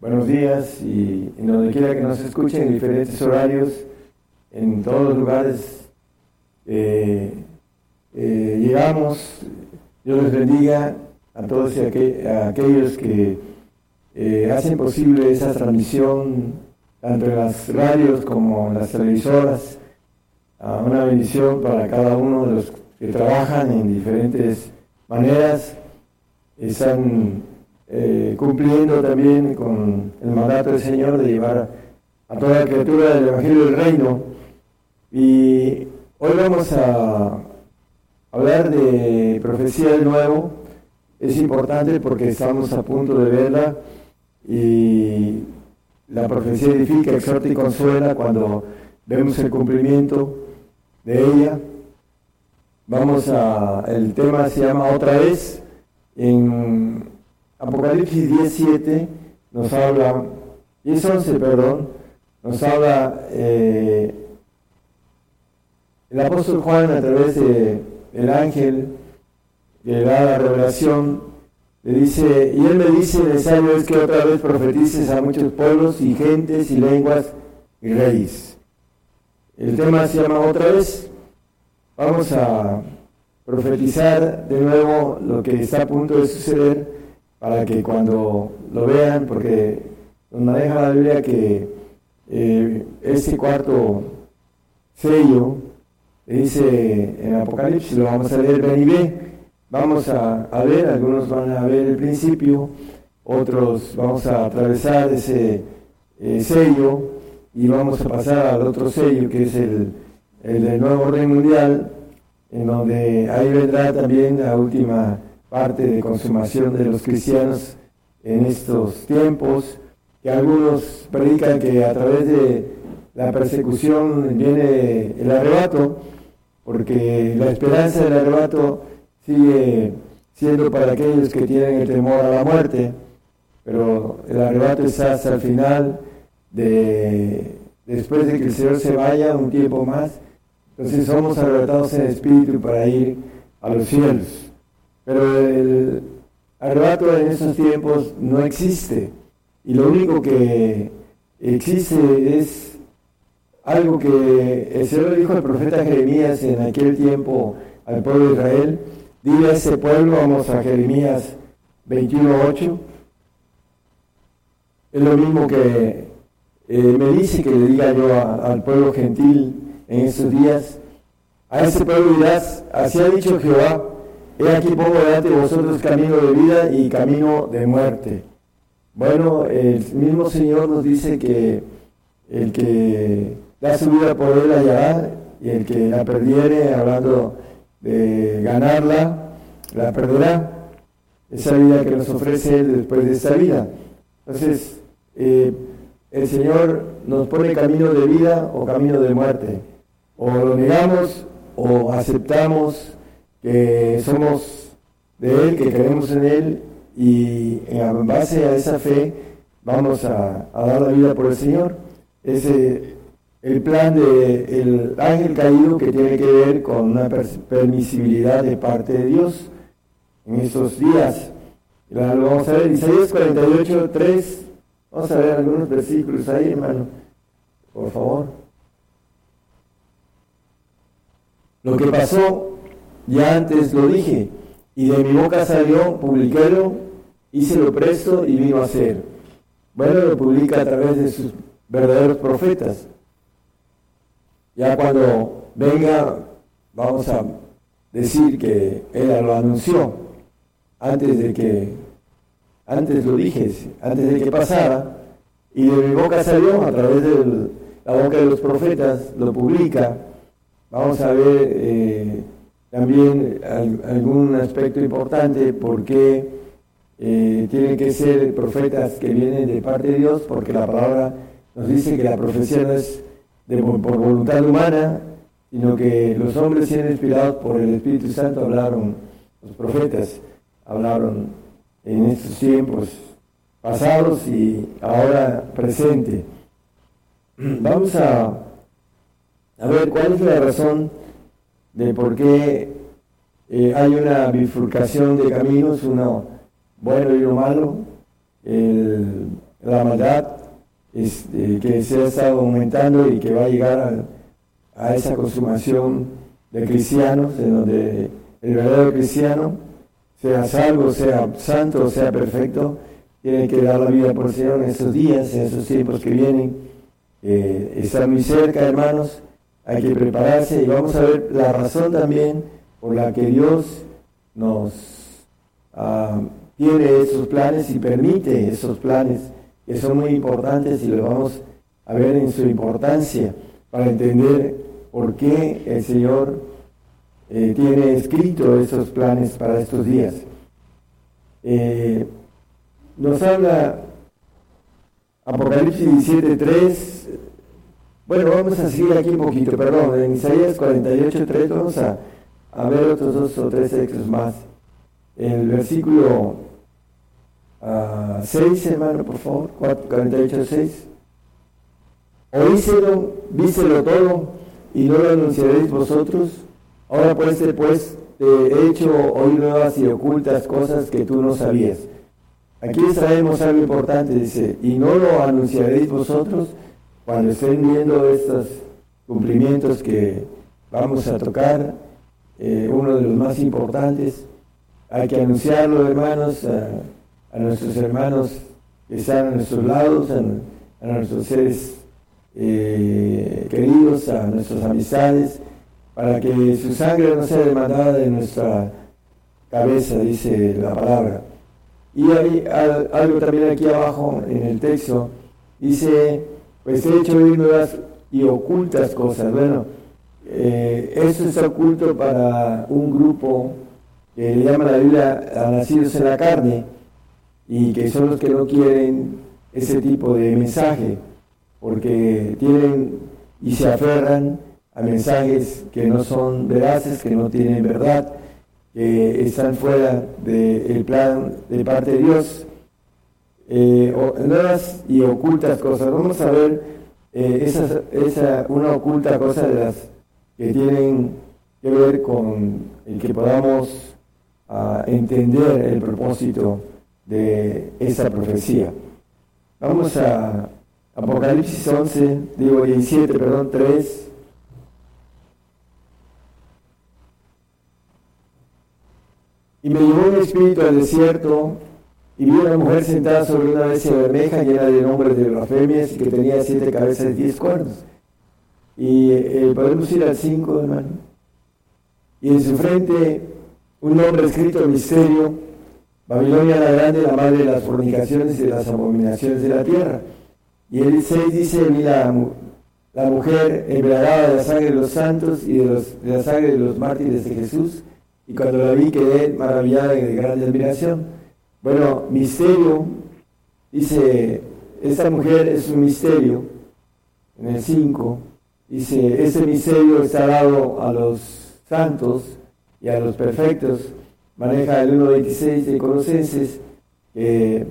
buenos días y en donde quiera que nos escuchen en diferentes horarios, en todos los lugares. eh, eh, llegamos, Dios les bendiga a todos y a aquellos que eh, hacen posible esa transmisión, tanto en las radios como en las televisoras. Ah, una bendición para cada uno de los que trabajan en diferentes maneras están eh, cumpliendo también con el mandato del Señor de llevar a toda criatura del Evangelio del Reino. Y hoy vamos a hablar de profecía del nuevo. Es importante porque estamos a punto de verla y la profecía edifica, exhorta y consuela cuando vemos el cumplimiento de ella. Vamos a, el tema se llama otra vez, en Apocalipsis 17 nos habla, 10.11, perdón, nos habla eh, el apóstol Juan a través de el ángel que le da la revelación, le dice, y él me dice, necesario es que otra vez profetices a muchos pueblos y gentes y lenguas y reyes. El tema se llama otra vez. Vamos a profetizar de nuevo lo que está a punto de suceder para que cuando lo vean, porque nos maneja la Biblia que este cuarto sello, dice en Apocalipsis, lo vamos a leer, ven y ve, vamos a, ver, algunos van a ver el principio, otros vamos a atravesar ese eh, sello y vamos a pasar al otro sello que es el, el del nuevo orden mundial, en donde ahí vendrá también la última parte de consumación de los cristianos en estos tiempos, que algunos predican que a través de la persecución viene el arrebato, porque la esperanza del arrebato sigue siendo para aquellos que tienen el temor a la muerte, pero el arrebato está hasta el final de después de que el Señor se vaya un tiempo más, entonces somos arrebatados en espíritu para ir a los cielos. Pero el arrebato en esos tiempos no existe. Y lo único que existe es algo que el Señor dijo al profeta Jeremías en aquel tiempo al pueblo de Israel. Dile a ese pueblo, vamos a Jeremías 21.8. Es lo mismo que eh, me dice que le diga yo al pueblo gentil en esos días. A ese pueblo dirás, así ha dicho Jehová, he aquí pongo delante de vosotros camino de vida y camino de muerte. Bueno, el mismo Señor nos dice que el que da su vida por él hallará y el que la perdiere, hablando de ganarla, la perderá. Esa vida que nos ofrece Él después de esta vida. Entonces, eh, el Señor nos pone camino de vida o camino de muerte. O lo negamos o aceptamos que somos de Él, que creemos en Él y en base a esa fe vamos a, dar la vida por el Señor. Ese el plan del ángel caído que tiene que ver con una permisibilidad de parte de Dios en estos días. Vamos a ver, Isaías 48, 3. Vamos a ver algunos versículos ahí, hermano. Por favor. Lo que pasó, ya antes lo dije, y de mi boca salió, publiquélo, hice lo presto y vino a ser. Bueno, lo publica a través de sus verdaderos profetas. Ya cuando venga, vamos a decir que él lo anunció antes de que, antes lo dije, antes de que pasara, y de mi boca salió a través de la boca de los profetas, lo publica. Vamos a ver eh, también algún aspecto importante, porque eh, tienen que ser profetas que vienen de parte de Dios, porque la palabra nos dice que la profecía no es por voluntad humana, sino que los hombres siendo inspirados por el Espíritu Santo hablaron, los profetas hablaron en estos tiempos pasados y ahora presente. Vamos a, a ver cuál es la razón de por qué eh, hay una bifurcación de caminos, uno bueno y uno malo, la maldad este, que se ha estado aumentando y que va a llegar a, esa consumación de cristianos, en donde el verdadero cristiano, sea salvo, sea santo, sea perfecto, tiene que dar la vida por el Señor en esos días, en esos tiempos que vienen. Eh, está muy cerca, hermanos, hay que prepararse y vamos a ver la razón también por la que Dios nos ah, tiene esos planes y permite esos planes que son muy importantes y lo vamos a ver en su importancia para entender por qué el Señor eh, tiene escrito esos planes para estos días. Eh, nos habla Apocalipsis 17.3. Bueno, vamos a seguir aquí un poquito, perdón, en Isaías 48.3 vamos a, a ver otros dos o tres textos más. El versículo 6, hermano, por favor, 48, 6. Oíselo, víselo todo, y no lo anunciaréis vosotros. Ahora pues, pues te he hecho oír nuevas y ocultas cosas que tú no sabías. Aquí traemos algo importante, dice, y no lo anunciaréis vosotros cuando estén viendo estos cumplimientos que vamos a tocar, eh, uno de los más importantes. Hay que anunciarlo, hermanos a nuestros hermanos que están a nuestros lados, a, nuestros seres eh, queridos, a nuestras amistades, para que su sangre no sea demandada de nuestra cabeza, dice la palabra. Y hay algo también aquí abajo en el texto, dice, pues he hecho nuevas y ocultas cosas. Bueno, eh, eso está oculto para un grupo que le llama la Biblia a nacidos en la carne, y que son los que no quieren ese tipo de mensaje, porque tienen y se aferran a mensajes que no son veraces, que no tienen verdad, que están fuera del plan de parte de Dios, eh, nuevas y ocultas cosas. Vamos a ver eh, esa, esa, una oculta cosa de las que tienen que ver con el que podamos ah, entender el propósito de esa profecía. Vamos a, Apocalipsis 11, digo 17, perdón, 3. Y me llevó un espíritu al desierto y vi una mujer sentada sobre una bestia bermeja llena de nombres de blasfemias y que tenía siete cabezas y diez cuernos. Y eh, podemos ir al 5, hermano. Y en su frente un nombre escrito, misterio, Babilonia la grande, la madre de las fornicaciones y de las abominaciones de la tierra. Y el 6 dice, mira, la mujer embriagada de la sangre de los santos y de, los, de la sangre de los mártires de Jesús. Y cuando la vi quedé maravillada y de grande admiración. Bueno, misterio, dice, esta mujer es un misterio. En el 5 dice, ese misterio está dado a los santos y a los perfectos. Maneja el 1.26 de Colosenses, que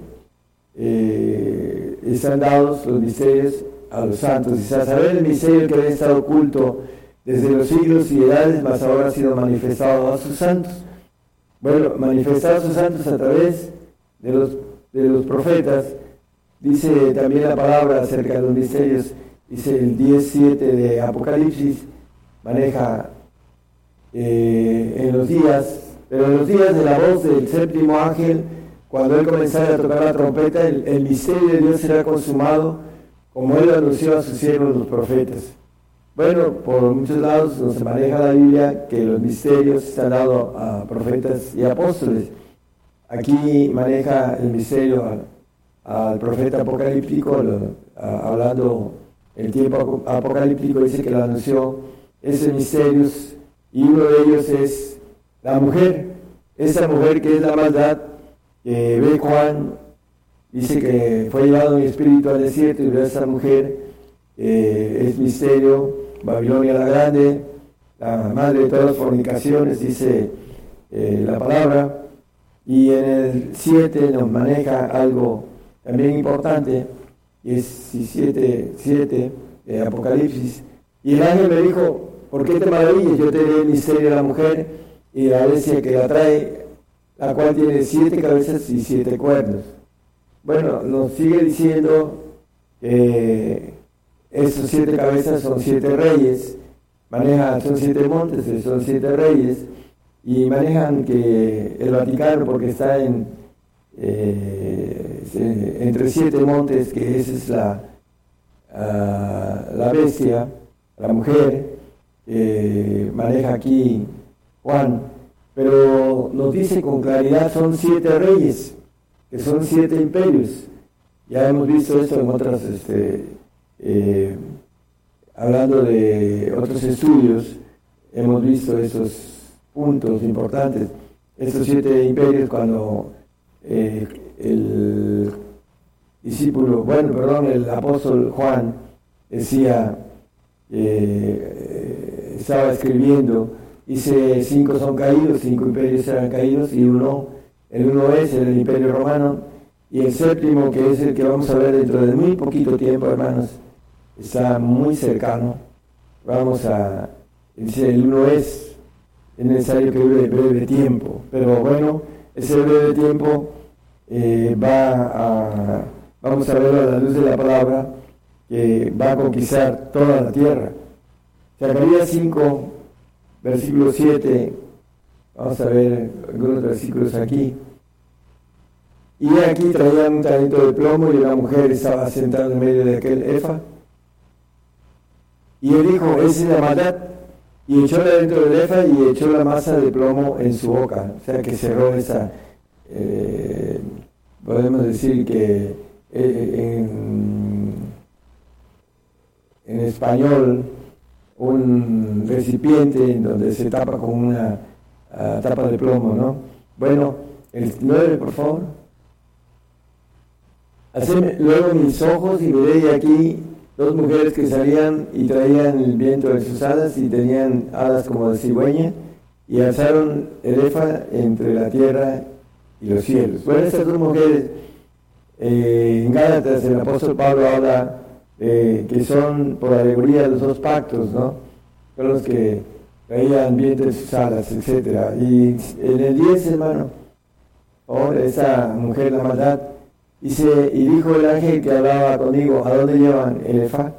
eh, están dados los misterios a los santos. Y a saber el misterio que había estado oculto desde los siglos y edades, mas ahora ha sido manifestado a sus santos. Bueno, manifestado a sus santos a través de los, de los profetas. Dice también la palabra acerca de los misterios, dice el 10.7 de Apocalipsis, maneja eh, en los días, pero en los días de la voz del séptimo ángel, cuando él comenzara a tocar la trompeta, el misterio de Dios será consumado, como él anunció a sus siervos los profetas. Bueno, por muchos lados nos maneja la Biblia que los misterios están dados a profetas y apóstoles. Aquí maneja el misterio al, profeta apocalíptico, lo, a, hablando el tiempo apocalíptico, dice que lo anunció. Ese misterios y uno de ellos es la mujer, esa mujer que es la maldad, ve Juan, dice que fue llevado en espíritu al desierto y ve a esa mujer, eh, es misterio, Babilonia la Grande, la madre de todas las fornicaciones, dice eh, la palabra, y en el 7 nos maneja algo también importante, y es 7, 7 de Apocalipsis, y el ángel me dijo, ¿por qué te maravillas? Yo te di el misterio la mujer y la bestia que la trae, la cual tiene siete cabezas y siete cuernos. Bueno, nos sigue diciendo que esos siete cabezas son siete reyes, manejan, son siete montes, son siete reyes, y manejan que el Vaticano, porque está en, eh, entre siete montes, que esa es la, uh, la bestia, la mujer, eh, maneja aquí Juan, pero nos dice con claridad son siete reyes, que son siete imperios. Ya hemos visto esto en otras, este, eh, hablando de otros estudios, hemos visto esos puntos importantes. Estos siete imperios cuando eh, el discípulo, bueno, perdón, el apóstol Juan decía, eh, estaba escribiendo, dice, cinco son caídos, cinco imperios serán caídos y uno, el uno es el imperio romano y el séptimo, que es el que vamos a ver dentro de muy poquito tiempo, hermanos, está muy cercano. Vamos a, dice, el uno es, es necesario que dure breve tiempo, pero bueno, ese breve tiempo eh, va a, vamos a verlo a la luz de la palabra, que va a conquistar toda la tierra. Zacarías 5, versículo 7, vamos a ver algunos versículos aquí. Y aquí traían un talento de plomo y una mujer estaba sentada en medio de aquel efa. Y él dijo, es la maldad. Y echó dentro del efa y echó la masa de plomo en su boca. O sea que cerró esa, eh, podemos decir que eh, en, en español, un recipiente en donde se tapa con una uh, tapa de plomo, ¿no? Bueno, el 9, por favor. Haceme luego mis ojos y veré aquí dos mujeres que salían y traían el viento en sus alas y tenían alas como de cigüeña y alzaron el efa entre la tierra y los cielos. Bueno, estas dos mujeres, eh, en Gálatas el apóstol Pablo habla eh, que son por alegoría los dos pactos, ¿no? Son los que traían viento en sus alas, etc. Y en el 10, hermano, ahora esa mujer, la maldad, Y dijo el ángel que hablaba conmigo, ¿a dónde llevan el Efá?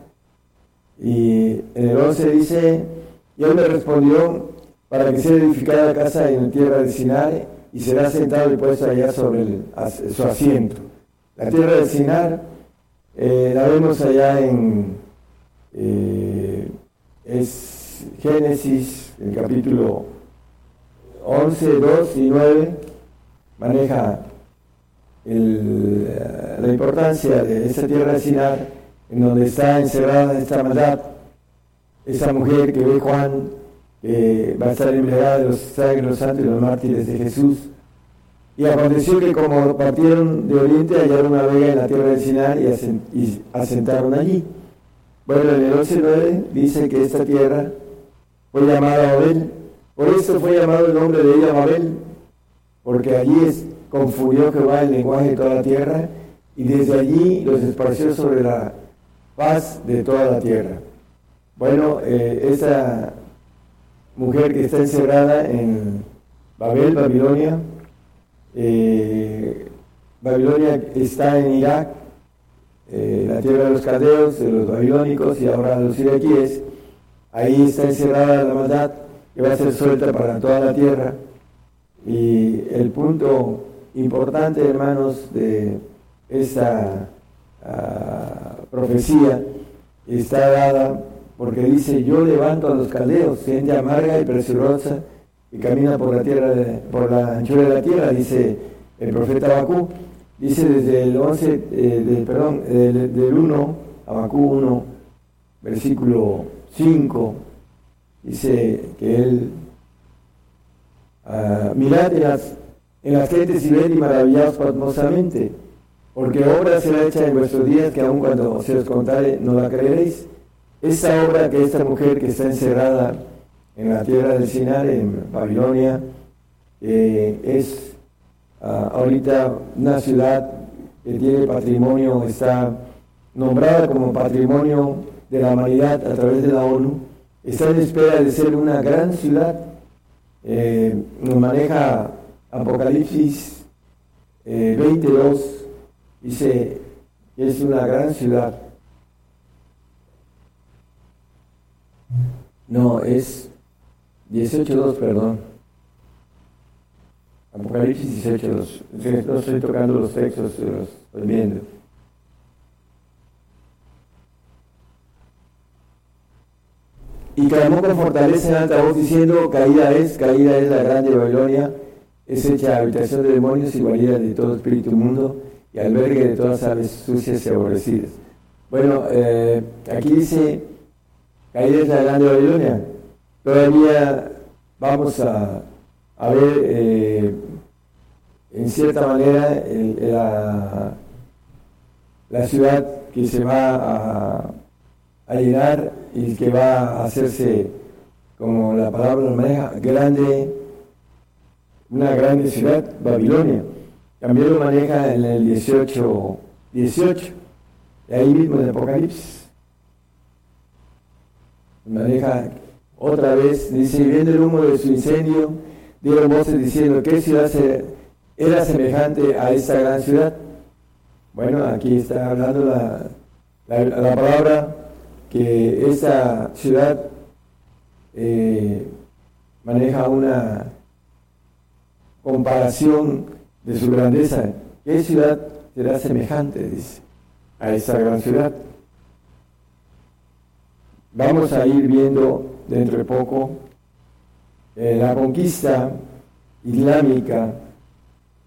Y en el 11 dice, y él me respondió, para que sea edificada la casa en la tierra de Sinar, y será sentado y puesto allá sobre su asiento. La tierra de Sinar eh, la vemos allá en eh, es Génesis, el capítulo 11, 2 y 9, maneja el, la importancia de esa tierra de Sinar, en donde está encerrada esta maldad, esa mujer que ve Juan, que va a estar embriagada de los sangres, los santos y los mártires de Jesús. Y aconteció que como partieron de oriente, hallaron una vega en la tierra de Sinar y asentaron allí. Bueno, en el 11.9 dice que esta tierra fue llamada Babel. Por eso fue llamado el nombre de ella Babel, porque allí es, confundió Jehová el lenguaje de toda la tierra y desde allí los esparció sobre la paz de toda la tierra. Bueno, eh, esta mujer que está encerrada en Babel, Babilonia, eh, Babilonia está en Irak, eh, la tierra de los caldeos, de los babilónicos y ahora de los iraquíes. Ahí está encerrada la maldad que va a ser suelta para toda la tierra. Y el punto importante, hermanos, de esta ah, profecía está dada porque dice, yo levanto a los caldeos, gente amarga y presurosa, y camina por la tierra, por la anchura de la tierra, dice el profeta Bakú. Dice desde el 11, eh, perdón, del, 1, Abacú 1, versículo 5, dice que él, uh, mirad las, en las gentes y ved y maravillaos pasmosamente, porque obra será hecha en vuestros días que aun cuando se os contare no la creeréis. Esta obra que esta mujer que está encerrada en la tierra del Sinar, en Babilonia, eh, es uh, ahorita una ciudad que tiene patrimonio, está nombrada como patrimonio de la humanidad a través de la ONU, está en espera de ser una gran ciudad. Eh, nos maneja Apocalipsis eh, 22, dice que es una gran ciudad. No, es 18.2, perdón. Apocalipsis 18.2. No estoy tocando los textos, los estoy viendo. Y clamó con fortaleza en alta voz diciendo, caída es, caída es la grande Babilonia, es hecha habitación de demonios y guarida de todo espíritu mundo y albergue de todas aves sucias y aborrecidas. Bueno, eh, aquí dice, caída es la grande Babilonia todavía vamos a, ver eh, en cierta manera la, ciudad que se va a, a, llenar y que va a hacerse, como la palabra lo maneja, grande, una grande ciudad, Babilonia. También lo maneja en el 18, 18, ahí mismo en Apocalipsis. Maneja otra vez, dice, viendo el humo de su incendio, dieron voces diciendo, ¿qué ciudad era semejante a esta gran ciudad? Bueno, aquí está hablando la, la, palabra que esta ciudad eh, maneja una comparación de su grandeza. ¿Qué ciudad será semejante, dice, a esta gran ciudad? Vamos a ir viendo dentro de poco, eh, la conquista islámica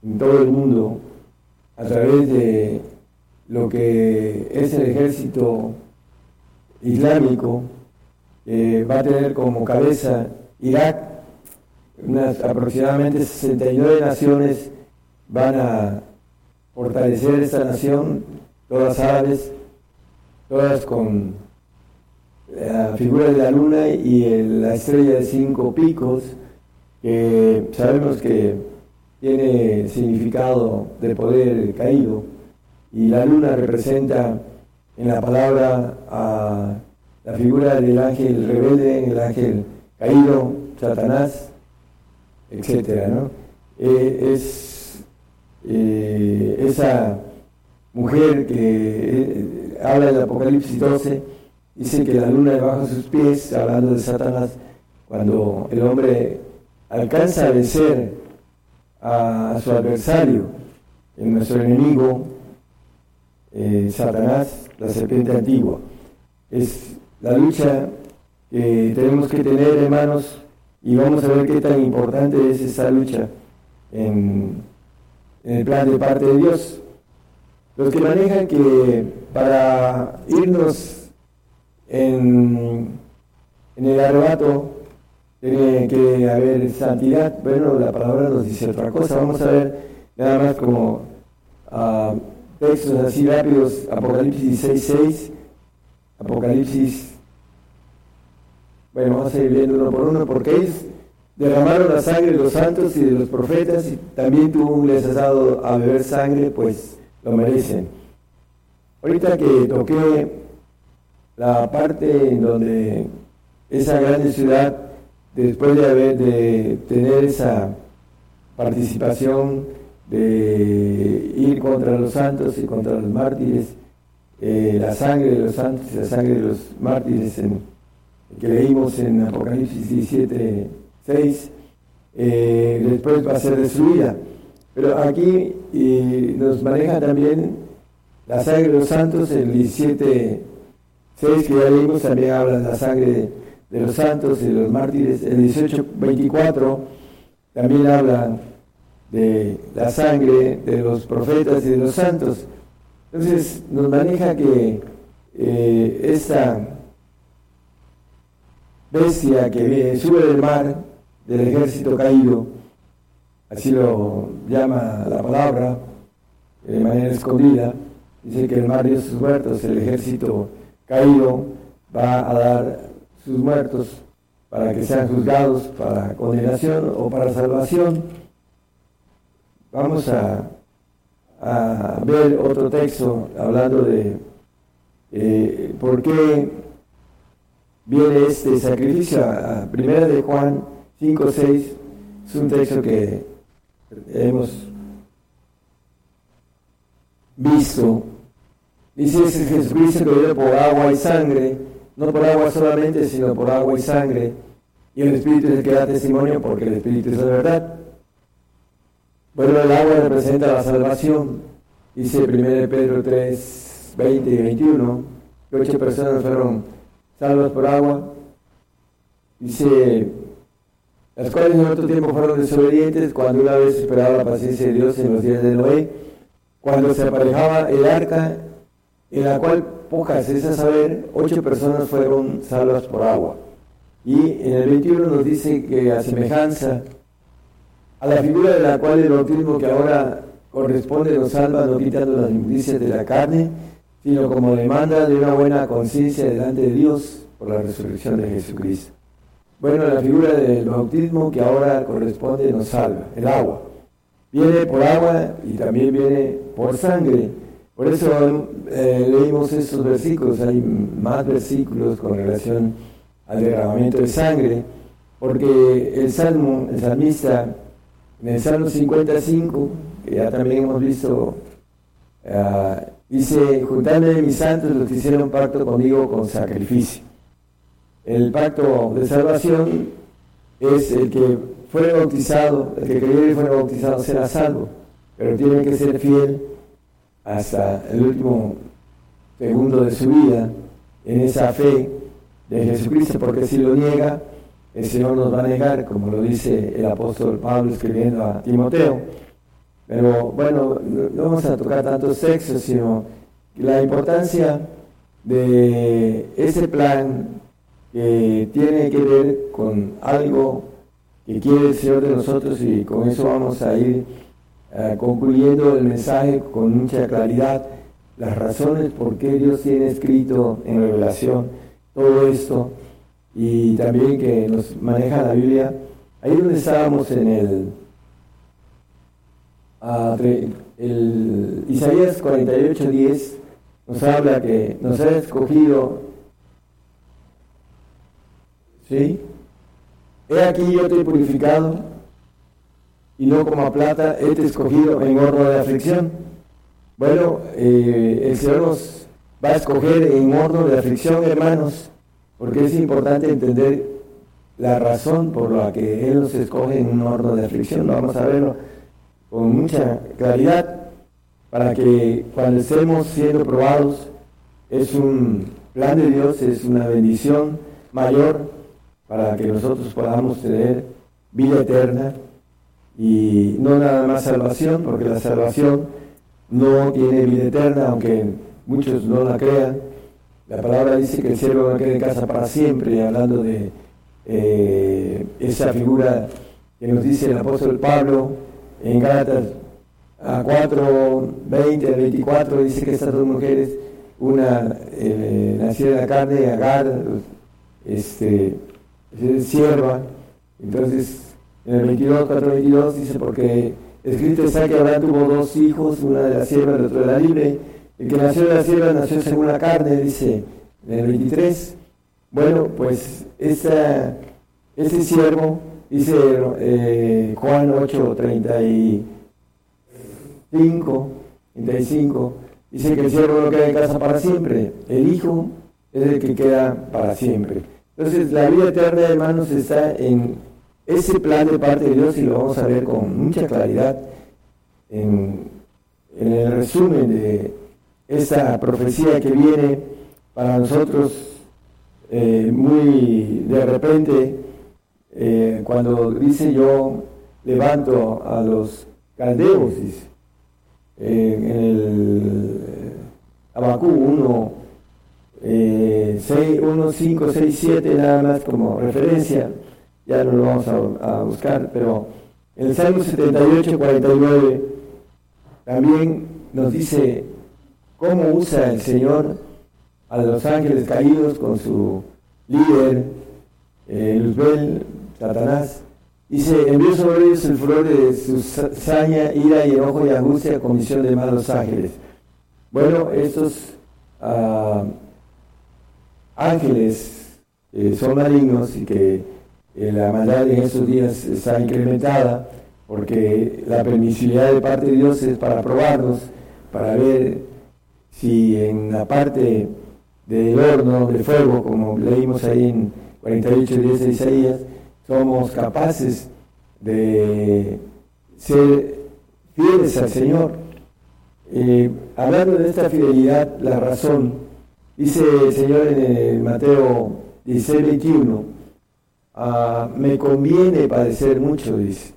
en todo el mundo a través de lo que es el ejército islámico, va a tener como cabeza Irak, unas aproximadamente 69 naciones van a fortalecer esta nación, todas árabes, todas con la figura de la luna y la estrella de cinco picos, que sabemos que tiene significado de poder caído, y la luna representa en la palabra a la figura del ángel rebelde, el ángel caído, Satanás, etc. ¿no? Eh, es eh, esa mujer que eh, habla en el Apocalipsis 12, dice que la luna debajo de sus pies, hablando de Satanás, cuando el hombre alcanza a vencer a, su adversario, nuestro enemigo, eh, Satanás, la serpiente antigua. Es la lucha que tenemos que tener, hermanos, y vamos a ver qué tan importante es esa lucha en, el plan de parte de Dios. Los que manejan que para irnos en, el arrebato tiene que haber santidad. Bueno, la palabra nos dice otra cosa. Vamos a ver nada más como uh, textos así rápidos. Apocalipsis 16.6, Apocalipsis. Bueno, vamos a ir viendo uno por uno porque ellos derramaron la sangre de los santos y de los profetas y también tú les has dado a beber sangre, pues lo merecen. Ahorita que toqué la parte en donde esa grande ciudad después de, haber, de tener esa participación de ir contra los santos y contra los mártires, eh, la sangre de los santos y la sangre de los mártires que leímos en Apocalipsis 17, 6, eh, después va a ser destruida. Pero aquí nos maneja también la sangre de los santos, el 17, 6 que ya leímos también habla de la sangre de los santos y de los mártires. El 1824 también habla de la sangre de los profetas y de los santos. Entonces nos maneja que eh, esta bestia que sube del mar, del ejército caído, así lo llama la palabra, de manera escondida, dice que el mar dio sus muertos, el ejército caído va a dar sus muertos para que sean juzgados para condenación o para salvación. Vamos a, ver otro texto hablando de eh, por qué viene este sacrificio. A primera de Juan 5, 6 es un texto que hemos visto. Dice, es Jesucristo que viene por agua y sangre no por agua solamente, sino por agua y sangre. Y el Espíritu es el que da testimonio porque el Espíritu es la verdad. Bueno, el agua representa la salvación. Dice 1 Pedro 3, 20 y 21, que ocho personas fueron salvas por agua. Dice, las cuales en otro tiempo fueron desobedientes cuando una vez esperaba la paciencia de Dios en los días de Noé, cuando se aparejaba el arca en la cual pocas es a saber, ocho personas fueron salvas por agua. Y en el 21 nos dice que a semejanza a la figura de la cual el bautismo que ahora corresponde nos salva no quitando las injusticias de la carne, sino como demanda de una buena conciencia delante de Dios por la resurrección de Jesucristo. Bueno, la figura del bautismo que ahora corresponde nos salva, el agua. Viene por agua y también viene por sangre. Por eso eh, leímos estos versículos, hay más versículos con relación al derramamiento de sangre, porque el Salmo, el salmista, en el Salmo 55, que ya también hemos visto, uh, dice, juntadme mis santos los que hicieron pacto conmigo con sacrificio. El pacto de salvación es el que fue bautizado, el que creyó y fue bautizado será salvo, pero tiene que ser fiel hasta el último segundo de su vida en esa fe de Jesucristo, porque si lo niega, el Señor nos va a negar, como lo dice el apóstol Pablo escribiendo a Timoteo. Pero bueno, no vamos a tocar tantos textos, sino la importancia de ese plan que tiene que ver con algo que quiere el Señor de nosotros y con eso vamos a ir eh, concluyendo el mensaje con mucha claridad, las razones por qué Dios tiene escrito en revelación todo esto y también que nos maneja la Biblia. Ahí donde estábamos en el, el Isaías 48, 10, nos habla que nos ha escogido, ¿sí? He aquí yo te he purificado y no como a plata he escogido en horno de aflicción. Bueno, eh, el Señor nos va a escoger en horno de aflicción, hermanos, porque es importante entender la razón por la que Él nos escoge en un horno de aflicción. Vamos a verlo con mucha claridad para que cuando estemos siendo probados es un plan de Dios, es una bendición mayor para que nosotros podamos tener vida eterna y no nada más salvación, porque la salvación no tiene vida eterna, aunque muchos no la crean. La palabra dice que el cielo no queda en casa para siempre, hablando de eh, esa figura que nos dice el apóstol Pablo en Gálatas a 4, 20, 24, dice que estas dos mujeres, una eh, nacida en la carne, Agar, este, sierva, entonces en el 22, 4, 22 dice, porque escrito está que Abraham tuvo dos hijos, una de la sierva y el otro de la libre, el que nació de la sierva nació según la carne, dice en el 23. Bueno, pues esa, ese siervo, dice eh, Juan 8, 35, 35, dice que el siervo no queda en casa para siempre, el hijo es el que queda para siempre. Entonces la vida eterna, hermanos, está en ese plan de parte de Dios y lo vamos a ver con mucha claridad en, el resumen de esta profecía que viene para nosotros eh, muy de repente, eh, cuando dice yo levanto a los caldeos, dice, en el Abacú 1, 1, 5, 6, 7, nada más como referencia, ya no lo vamos a, buscar, pero en el Salmo 78, 49 también nos dice cómo usa el Señor a los ángeles caídos con su líder, eh, Luzbel, Satanás. Dice, envió sobre ellos el furor de su saña, ira y enojo y angustia, comisión de malos ángeles. Bueno, estos ah, ángeles eh, son malignos y que eh, la maldad en estos días está incrementada porque la permisividad de parte de Dios es para probarnos, para ver si en la parte del horno de fuego, como leímos ahí en 48 días de Isaías, somos capaces de ser fieles al Señor. Eh, hablando de esta fidelidad, la razón, dice el Señor en Mateo 16, 21, Ah, me conviene padecer mucho, dice.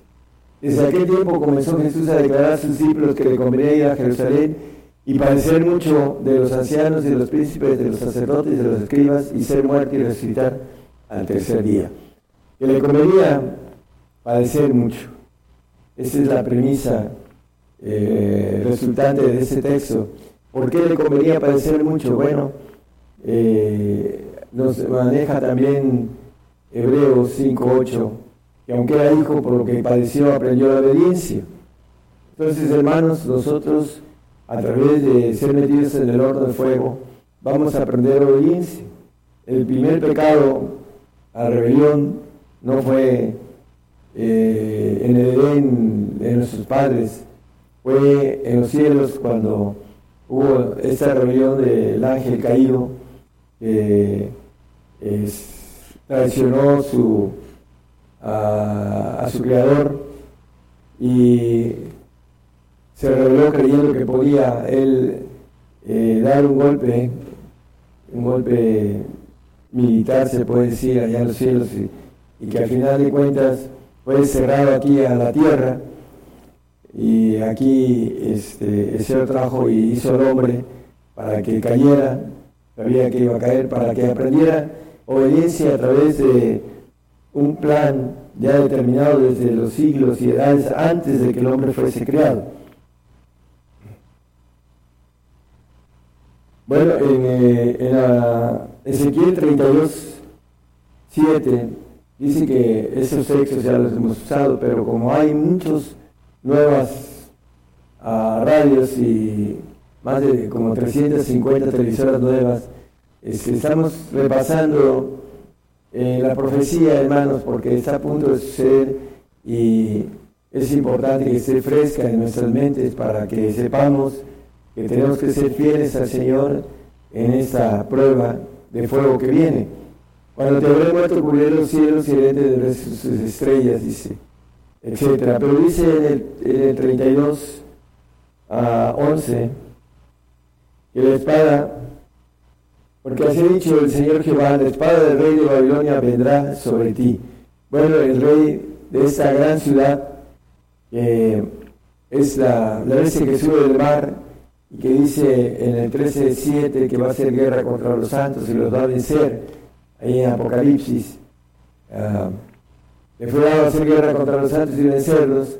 Desde aquel tiempo comenzó Jesús a declarar a sus discípulos que le convenía ir a Jerusalén y padecer mucho de los ancianos de los príncipes, de los sacerdotes de los escribas y ser muerto y resucitar al tercer día. Que le convenía padecer mucho. Esa es la premisa eh, resultante de ese texto. ¿Por qué le convenía padecer mucho? Bueno, eh, nos maneja también Hebreos 5.8, que aunque era hijo, por lo que padeció, aprendió la obediencia. Entonces, hermanos, nosotros, a través de ser metidos en el horno de fuego, vamos a aprender obediencia. El primer pecado, la rebelión, no fue eh, en el Edén de nuestros padres, fue en los cielos cuando hubo esta rebelión del ángel caído, que es traicionó a, su creador y se reveló creyendo que podía él eh, dar un golpe, un golpe militar se puede decir allá en los cielos que al final de cuentas fue cerrado aquí a la tierra y aquí este, el Señor trajo y hizo el hombre para que cayera, sabía que iba a caer, para que aprendiera obediencia a través de un plan ya determinado desde los siglos y edades antes de que el hombre fuese creado. Bueno, en, eh, Ezequiel 32, 7, dice que esos textos ya los hemos usado, pero como hay muchos nuevas ah, radios y más de como 350 televisoras nuevas, estamos repasando eh, la profecía, hermanos, porque está a punto de suceder y es importante que esté fresca en nuestras mentes para que sepamos que tenemos que ser fieles al Señor en esta prueba de fuego que viene. Cuando te habré muerto, cubriré los cielos y de sus estrellas, dice, etcétera. Pero dice en el, en el 32 a 11 que la espada, porque así ha dicho el Señor Jehová, la espada del rey de Babilonia vendrá sobre ti. Bueno, el rey de esta gran ciudad, que es la, la bestia que sube del mar y que dice en el 13.7 que va a hacer guerra contra los santos y los va a vencer, en Apocalipsis. Uh, le fue dado hacer guerra contra los santos y vencerlos.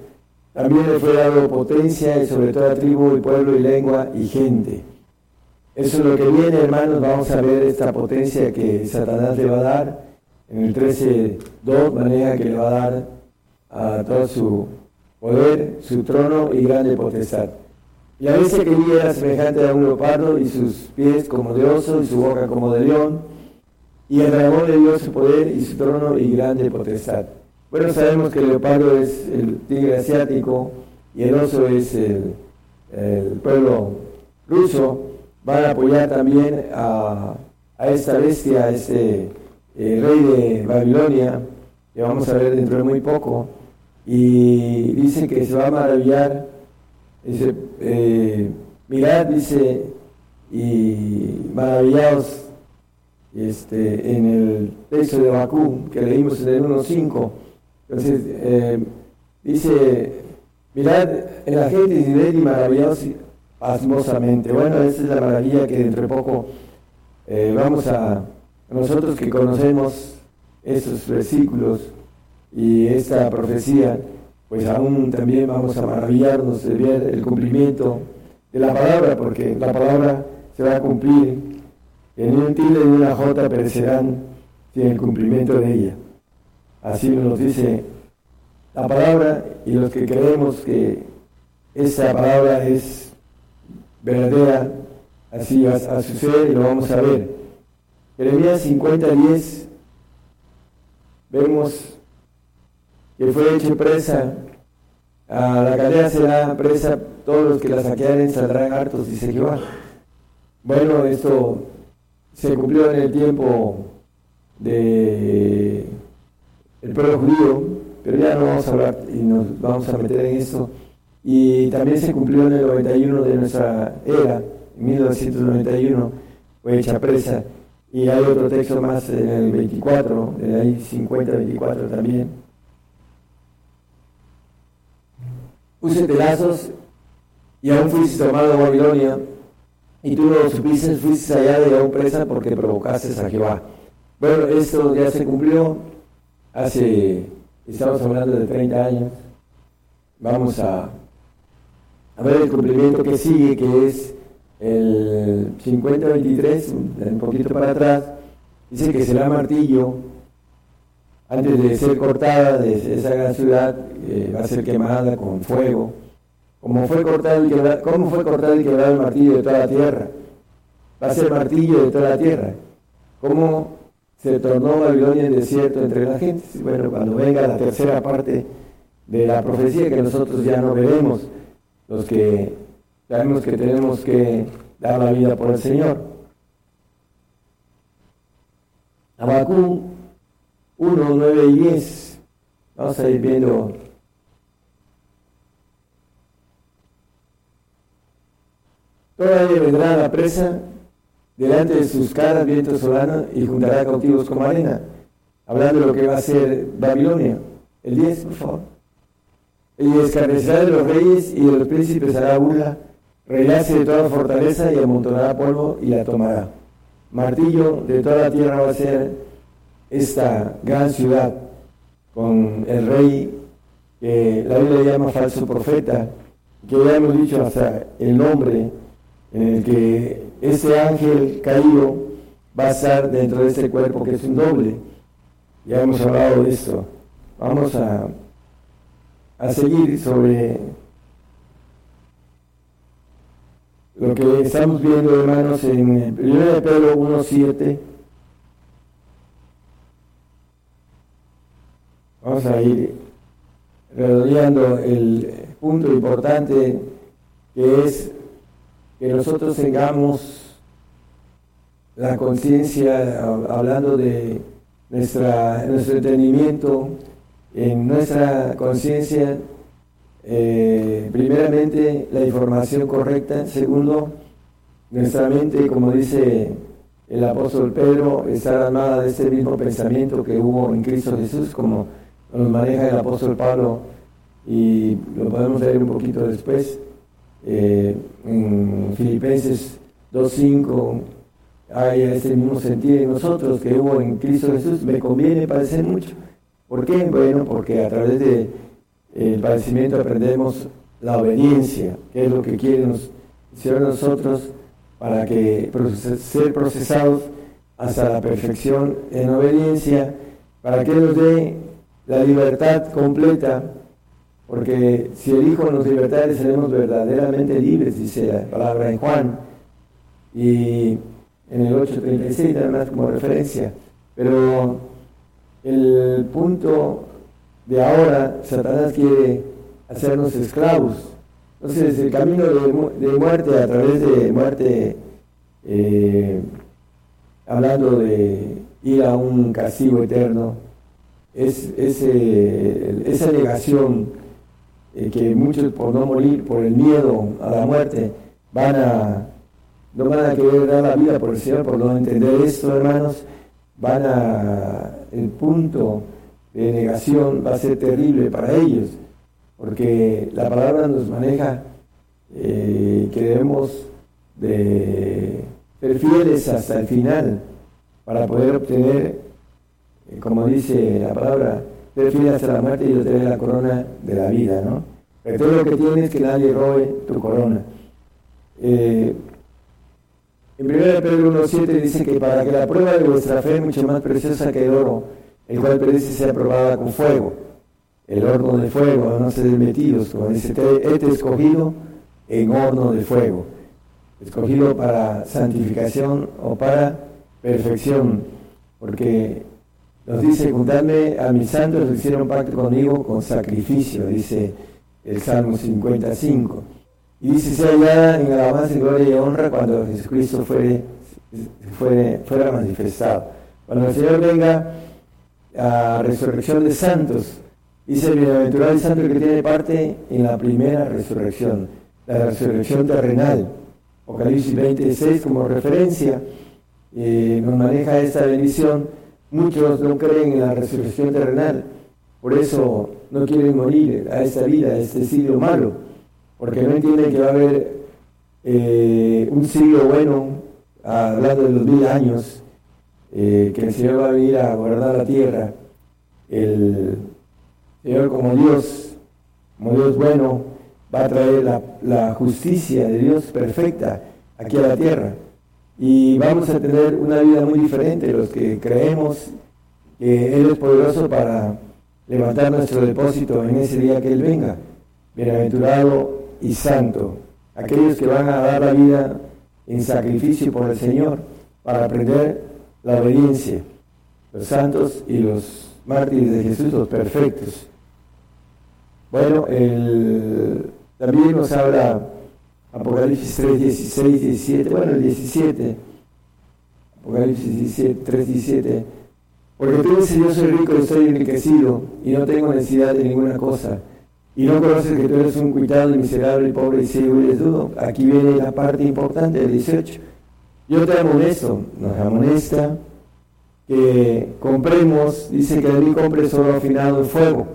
También le fue dado potencia y sobre toda tribu y pueblo y lengua y gente. Eso es lo que viene, hermanos. Vamos a ver esta potencia que Satanás le va a dar. En el 13.2 maneja que le va a dar a todo su poder, su trono y grande potestad. Y la bestia que era semejante a un leopardo y sus pies como de oso y su boca como de león. Y el dragón le dio su poder y su trono y grande potestad. Bueno, sabemos que el leopardo es el tigre asiático y el oso es el, pueblo ruso. Van a apoyar también a, esta bestia, a este eh, rey de Babilonia, que vamos a ver dentro de muy poco. Y dice que se va a maravillar. Dice, eh, mirad, dice, y maravillados este, en el texto de Bakú que leímos en el 1.5 entonces, eh, dice, mirad en la gente y y maravillados pasmosamente. Bueno, esa es la maravilla que dentro de poco eh, vamos a, nosotros que conocemos estos versículos y esta profecía, pues aún también vamos a maravillarnos de ver el cumplimiento de la palabra, porque la palabra se va a cumplir, en un tilde y una jota perecerán sin el cumplimiento de ella. Así nos dice la palabra y los que creemos que esa palabra es verdadera, así va a suceder y lo vamos a ver. Jeremías 50, 10, vemos que fue hecho presa, a la cadena será presa, todos los que la saquearen saldrán hartos, dice Jehová. Bueno, esto se cumplió en el tiempo de el pueblo judío, pero ya no vamos a hablar y nos vamos a meter en esto. Y también se cumplió en el 91 de nuestra era, en 1991, fue hecha presa. Y hay otro texto más en el 24, en ahí 50-24 también. Puse lazos y aún fuiste tomado a Babilonia, y tú no supiste, fuiste allá de aún presa porque provocaste a Jehová. Bueno, esto ya se cumplió, hace, estamos hablando de 30 años, vamos a, a ver el cumplimiento que sigue, que es el 50-23, un poquito para atrás, dice que será martillo, antes de ser cortada de esa gran ciudad, eh, va a ser quemada con fuego. Como fue cortado y quebrado, ¿Cómo fue cortado y quebrado el martillo de toda la tierra? Va a ser martillo de toda la tierra. ¿Cómo se tornó Babilonia en desierto entre la gente. Bueno, cuando venga la tercera parte de la profecía que nosotros ya no veremos, los que sabemos que tenemos que dar la vida por el Señor. Abacú 1, 9 y 10. Vamos a ir viendo. Todavía vendrá la presa delante de sus caras viento solano y juntará cautivos como arena. Hablando de lo que va a ser Babilonia. El 10, por favor. Y escarnecerá de los reyes y de los príncipes hará burla, reirase de toda fortaleza y amontonará polvo y la tomará. Martillo de toda la tierra va a ser esta gran ciudad con el rey que la Biblia llama falso profeta, que ya hemos dicho hasta el nombre en el que ese ángel caído va a estar dentro de este cuerpo que es un doble. Ya hemos hablado de esto. Vamos a, a seguir sobre lo que estamos viendo, hermanos, en 1 de Pedro 1.7. Vamos a ir redondeando el punto importante que es que nosotros tengamos la conciencia, hablando de nuestra, nuestro entendimiento, en nuestra conciencia, eh, primeramente la información correcta, segundo, nuestra mente, como dice el apóstol Pedro, estar armada de ese mismo pensamiento que hubo en Cristo Jesús, como nos maneja el apóstol Pablo, y lo podemos leer un poquito después, eh, en Filipenses 2.5 hay este mismo sentido en nosotros que hubo en Cristo Jesús, me conviene padecer mucho. ¿Por qué? Bueno, porque a través del de, padecimiento aprendemos la obediencia, que es lo que quiere nos, nosotros para que ser procesados hasta la perfección en obediencia, para que nos dé la libertad completa, porque si el Hijo nos libertare seremos verdaderamente libres, dice la palabra en Juan, y en el 8.36 además como referencia, pero el punto de ahora, Satanás quiere hacernos esclavos, entonces, el camino de, muerte a través de muerte, eh, hablando de ir a un castigo eterno, es, esa negación eh, que muchos por no morir, por el miedo a la muerte, van a, no van a querer dar la vida por el Señor, por no entender esto, hermanos, van a, el punto de negación va a ser terrible para ellos porque la palabra nos maneja eh, que debemos de ser fieles hasta el final para poder obtener, eh, como dice la palabra, ser fieles hasta la muerte y obtener la corona de la vida, ¿no? Pero todo lo que tienes es que nadie robe tu corona. Eh, en 1 Pedro 1.7 dice que para que la prueba de vuestra fe mucho más preciosa que el oro, el cual perece sea probada con fuego el horno de fuego, no ser metidos, como dice, este escogido en horno de fuego, escogido para santificación o para perfección, porque nos dice, juntarme a mis santos, hicieron pacto conmigo con sacrificio, dice el Salmo 55. Y dice, sea hallada en alabanza, gloria y honra cuando Jesucristo fuere, fuere, fuera manifestado. Cuando el Señor venga a resurrección de santos, Dice bienaventurado el santo que tiene parte en la primera resurrección, la resurrección terrenal. Apocalipsis 26 como referencia eh, nos maneja esta bendición. Muchos no creen en la resurrección terrenal, por eso no quieren morir a esta vida, a este siglo malo, porque no entienden que va a haber eh, un siglo bueno, hablando de los mil años, eh, que el Señor va a venir a gobernar la tierra. El, Señor, como Dios, como Dios bueno, va a traer la, justicia de Dios perfecta aquí a la tierra. Y vamos a tener una vida muy diferente, los que creemos que Él es poderoso para levantar nuestro depósito en ese día que Él venga. Bienaventurado y santo, aquellos que van a dar la vida en sacrificio por el Señor para aprender la obediencia, los santos y los mártires de Jesús, los perfectos. Bueno, el, también nos habla Apocalipsis 3, 16, 17, bueno, el 17, Apocalipsis 17, 3, 17, porque tú dices, yo soy rico y estoy enriquecido y no tengo necesidad de ninguna cosa. Y no conoces que tú eres un cuitado, miserable, pobre y ciego y desnudo. Aquí viene la parte importante del 18. Yo te amonesto, nos amonesta que compremos, dice que de mí compre solo afinado en fuego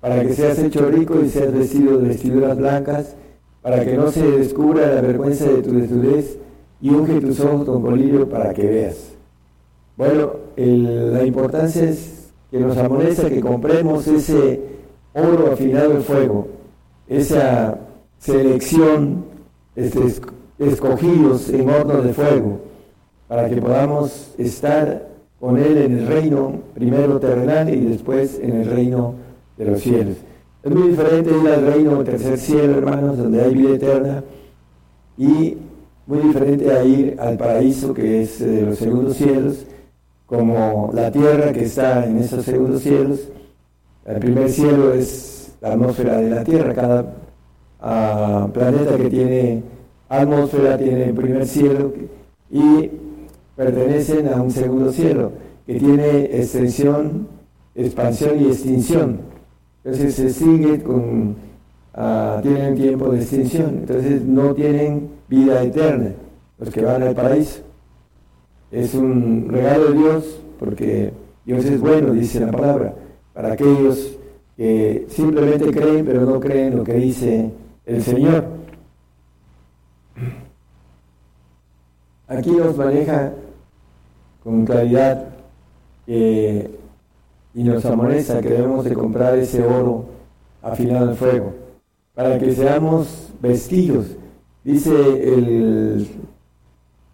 para que seas hecho rico y seas vestido de vestiduras blancas, para que no se descubra la vergüenza de tu desnudez y unge tus ojos con colirio para que veas. Bueno, la importancia es que nos amonesta que compremos ese oro afinado en fuego, esa selección, este, escogidos en horno de fuego, para que podamos estar con Él en el reino, primero terrenal y después en el reino de los cielos. Es muy diferente ir al reino del tercer cielo, hermanos, donde hay vida eterna, y muy diferente a ir al paraíso, que es de los segundos cielos, como la tierra que está en esos segundos cielos. El primer cielo es la atmósfera de la tierra, cada ah, planeta que tiene atmósfera tiene primer cielo y pertenecen a un segundo cielo que tiene extensión, expansión y extinción. Entonces se sigue con, uh, tienen tiempo de extinción, entonces no tienen vida eterna los que van al paraíso. Es un regalo de Dios porque Dios es bueno, dice la palabra, para aquellos que simplemente creen pero no creen lo que dice el Señor. Aquí nos maneja con claridad y nos amonesta que debemos de comprar ese oro afinado al fuego para que seamos vestidos. Dice el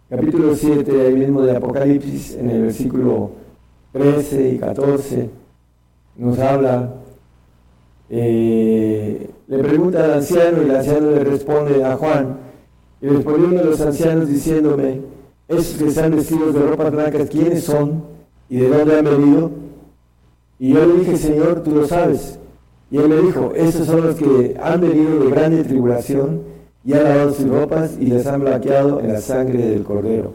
capítulo 7 ahí mismo de Apocalipsis en el versículo 13 y 14 nos habla eh, le pregunta al anciano y el anciano le responde a Juan y respondió uno de los ancianos diciéndome esos que están vestidos de ropas blancas ¿quiénes son? ¿y de dónde han venido? Y yo le dije Señor tú lo sabes y él me dijo esos son los que han venido de grande tribulación y han lavado sus ropas y les han blanqueado en la sangre del cordero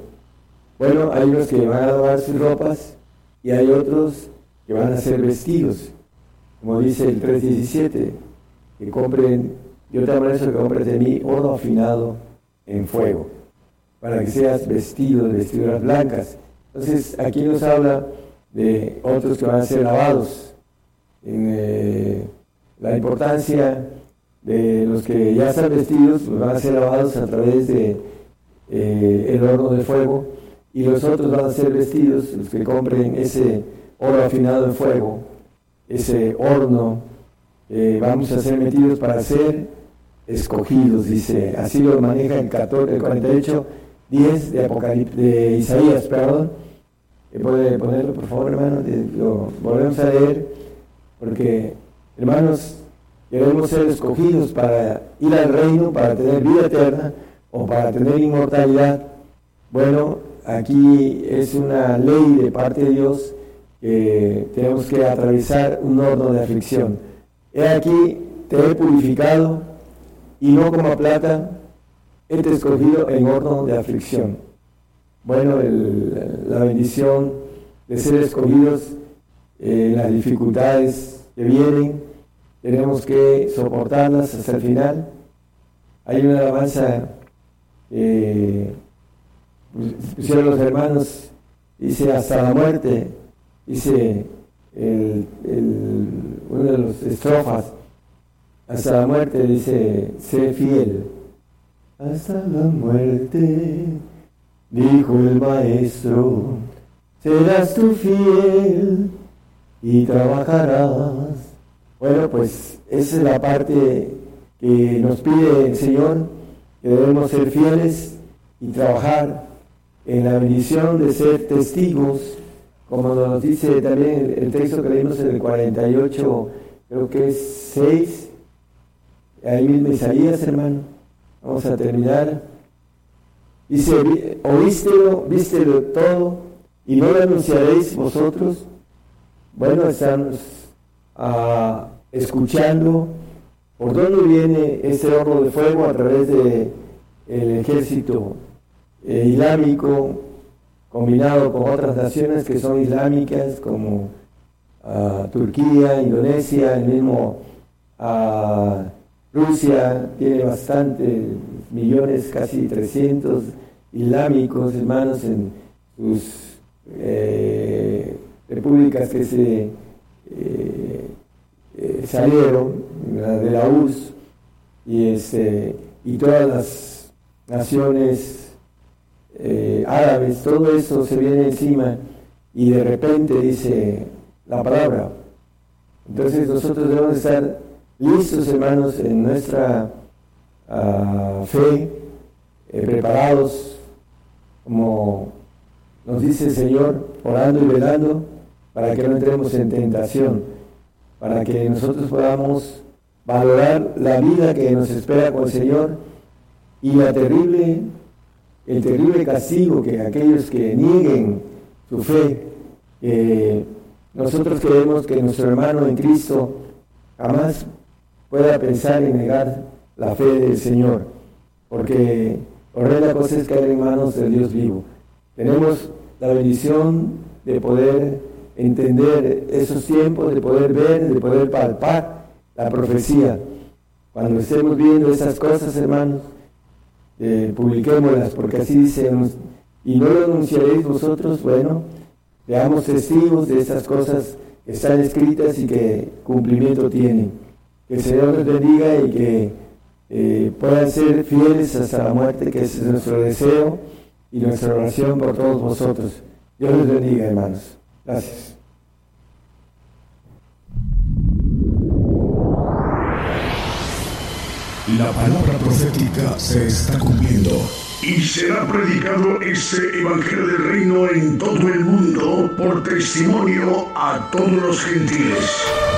bueno hay unos que van a lavar sus ropas y hay otros que van a ser vestidos. Como dice el 3.17, que compren, yo te abrazo que compres de mí oro afinado en fuego, para que seas vestido de vestiduras blancas. Entonces, aquí nos habla de otros que van a ser lavados, en eh, la importancia de los que ya están vestidos, pues van a ser lavados a través de eh, el horno de fuego, y los otros van a ser vestidos, los que compren ese oro afinado en fuego, ese horno, eh, vamos a ser metidos para ser escogidos, dice, así lo maneja el, 14, el 48, 10 de, Apocalipsis, de Isaías, perdón. ¿Puede ponerlo, por favor, hermano? Lo volvemos a leer, porque, hermanos, queremos ser escogidos para ir al reino, para tener vida eterna o para tener inmortalidad. Bueno, aquí es una ley de parte de Dios tenemos que atravesar un horno de aflicción. He aquí, te he purificado y no como plata, he te escogido en horno de aflicción. Bueno, la bendición de ser escogidos en las dificultades que vienen, tenemos que soportarlas hasta el final. Hay una alabanza que pusieron los hermanos, dice hasta la muerte dice el, uno de los estrofas, hasta la muerte dice, sé fiel. Hasta la muerte, dijo el maestro, serás tú fiel y trabajarás. Bueno, pues esa es la parte que nos pide el Señor, que debemos ser fieles y trabajar en la bendición de ser testigos como nos dice también el texto que leímos en el 48, creo que es 6, ahí mismo Isaías, hermano, vamos a terminar. Dice, oístelo, vístelo todo, y no lo anunciaréis vosotros. Bueno, estamos uh, escuchando por dónde viene ese horno de fuego a través del el ejército eh, islámico combinado con otras naciones que son islámicas como uh, Turquía, Indonesia, el mismo uh, Rusia tiene bastante, millones, casi 300 islámicos hermanos en sus eh, repúblicas que se eh, eh, salieron de la URSS y, este, y todas las naciones eh, árabes, todo eso se viene encima y de repente dice la palabra. Entonces nosotros debemos estar listos, hermanos, en nuestra ah, fe, preparados, como nos dice el Señor, orando y velando, para que no entremos en tentación, para que nosotros podamos valorar la vida que nos espera con el Señor y la terrible el terrible castigo que aquellos que nieguen su fe, nosotros creemos que nuestro hermano en Cristo jamás pueda pensar en negar la fe del Señor, porque Horrenda cosa es caer en manos del Dios vivo. Tenemos la bendición de poder entender esos tiempos, de poder ver, de poder palpar la profecía. Cuando estemos viendo esas cosas, hermanos, eh, publiquémoslas, porque así dice, y no lo anunciaréis vosotros, bueno, veamos testigos de esas cosas que están escritas y que cumplimiento tienen. Que el Señor les bendiga y que eh, puedan ser fieles hasta la muerte, que ese es nuestro deseo y nuestra oración por todos vosotros. Dios les bendiga, hermanos. Gracias. La palabra profética se está cumpliendo. Y será predicado este Evangelio del Reino en todo el mundo por testimonio a todos los gentiles.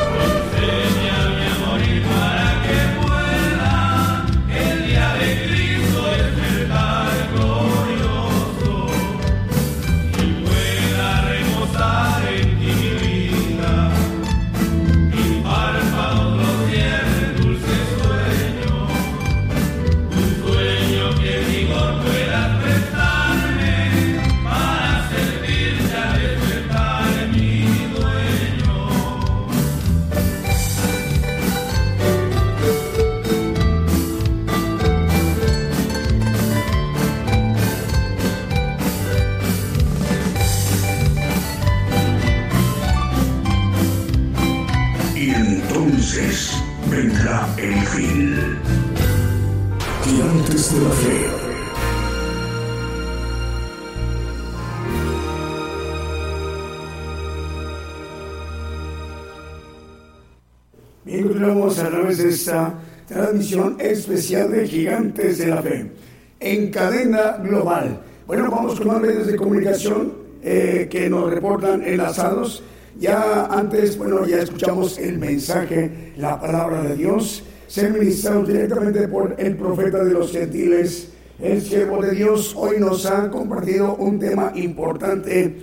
Través de esta transmisión especial de Gigantes de la Fe en cadena global. Bueno, vamos con más medios de comunicación eh, que nos reportan enlazados. Ya antes, bueno, ya escuchamos el mensaje, la palabra de Dios, se ministrado directamente por el profeta de los gentiles, el siervo de Dios. Hoy nos ha compartido un tema importante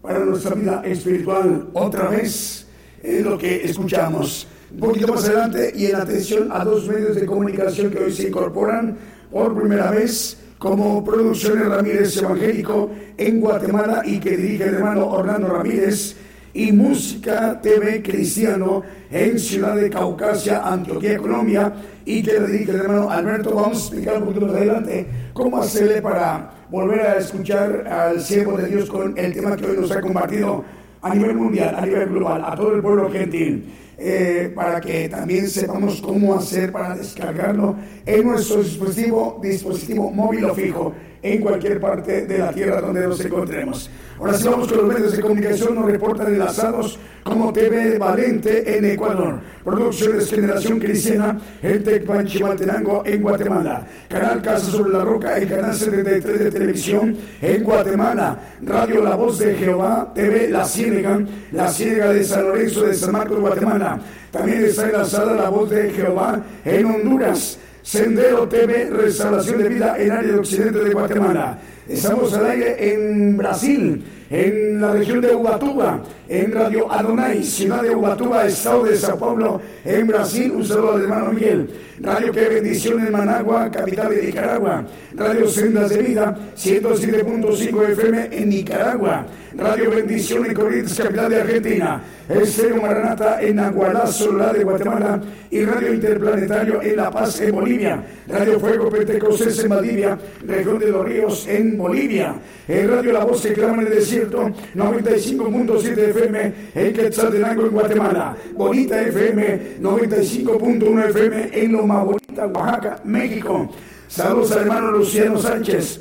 para nuestra vida espiritual. Otra vez es lo que escuchamos un poquito más adelante y en atención a dos medios de comunicación que hoy se incorporan por primera vez como Producciones Ramírez Evangélico en Guatemala y que dirige el hermano Orlando Ramírez y Música TV Cristiano en Ciudad de Caucasia, Antioquia, Colombia y que dirige el hermano Alberto. Vamos a explicar un poquito más adelante cómo hacerle para volver a escuchar al siervo de Dios con el tema que hoy nos ha compartido a nivel mundial, a nivel global, a todo el pueblo gentil. Eh, para que también sepamos cómo hacer para descargarlo en nuestro dispositivo, dispositivo móvil o fijo en cualquier parte de la tierra donde nos encontremos. Ahora sí vamos con los medios de comunicación, nos reportan enlazados como TV Valente en Ecuador, Producciones Generación Cristiana en Tecpanchimaltenango en Guatemala, Canal Casa sobre la Roca, el Canal 73 de Televisión en Guatemala, Radio La Voz de Jehová, TV La Ciénega, La Ciénega de San Lorenzo de San Marcos, Guatemala. También está enlazada La Voz de Jehová en Honduras. Sendero TV, Restauración de Vida en área de occidente de Guatemala. Estamos al aire en Brasil, en la región de Ubatuba, en Radio Adonai, ciudad de Ubatuba, estado de Sao Paulo, en Brasil. Un saludo al hermano Miguel. Radio Que Bendición en Managua, capital de Nicaragua. Radio Sendas de Vida, 107.5 FM en Nicaragua. Radio Bendición en Corrientes, capital de Argentina. Estéreo Maranata en Agualazo, la de Guatemala. Y Radio Interplanetario en La Paz, en Bolivia. Radio Fuego Pentecostés en Valdivia, región de los Ríos, en Bolivia. En Radio La Voz que clama en el desierto, 95.7 FM en Quetzaltenango, en Guatemala. Bonita FM, 95.1 FM en Loma Bonita, Oaxaca, México. Saludos al hermano Luciano Sánchez.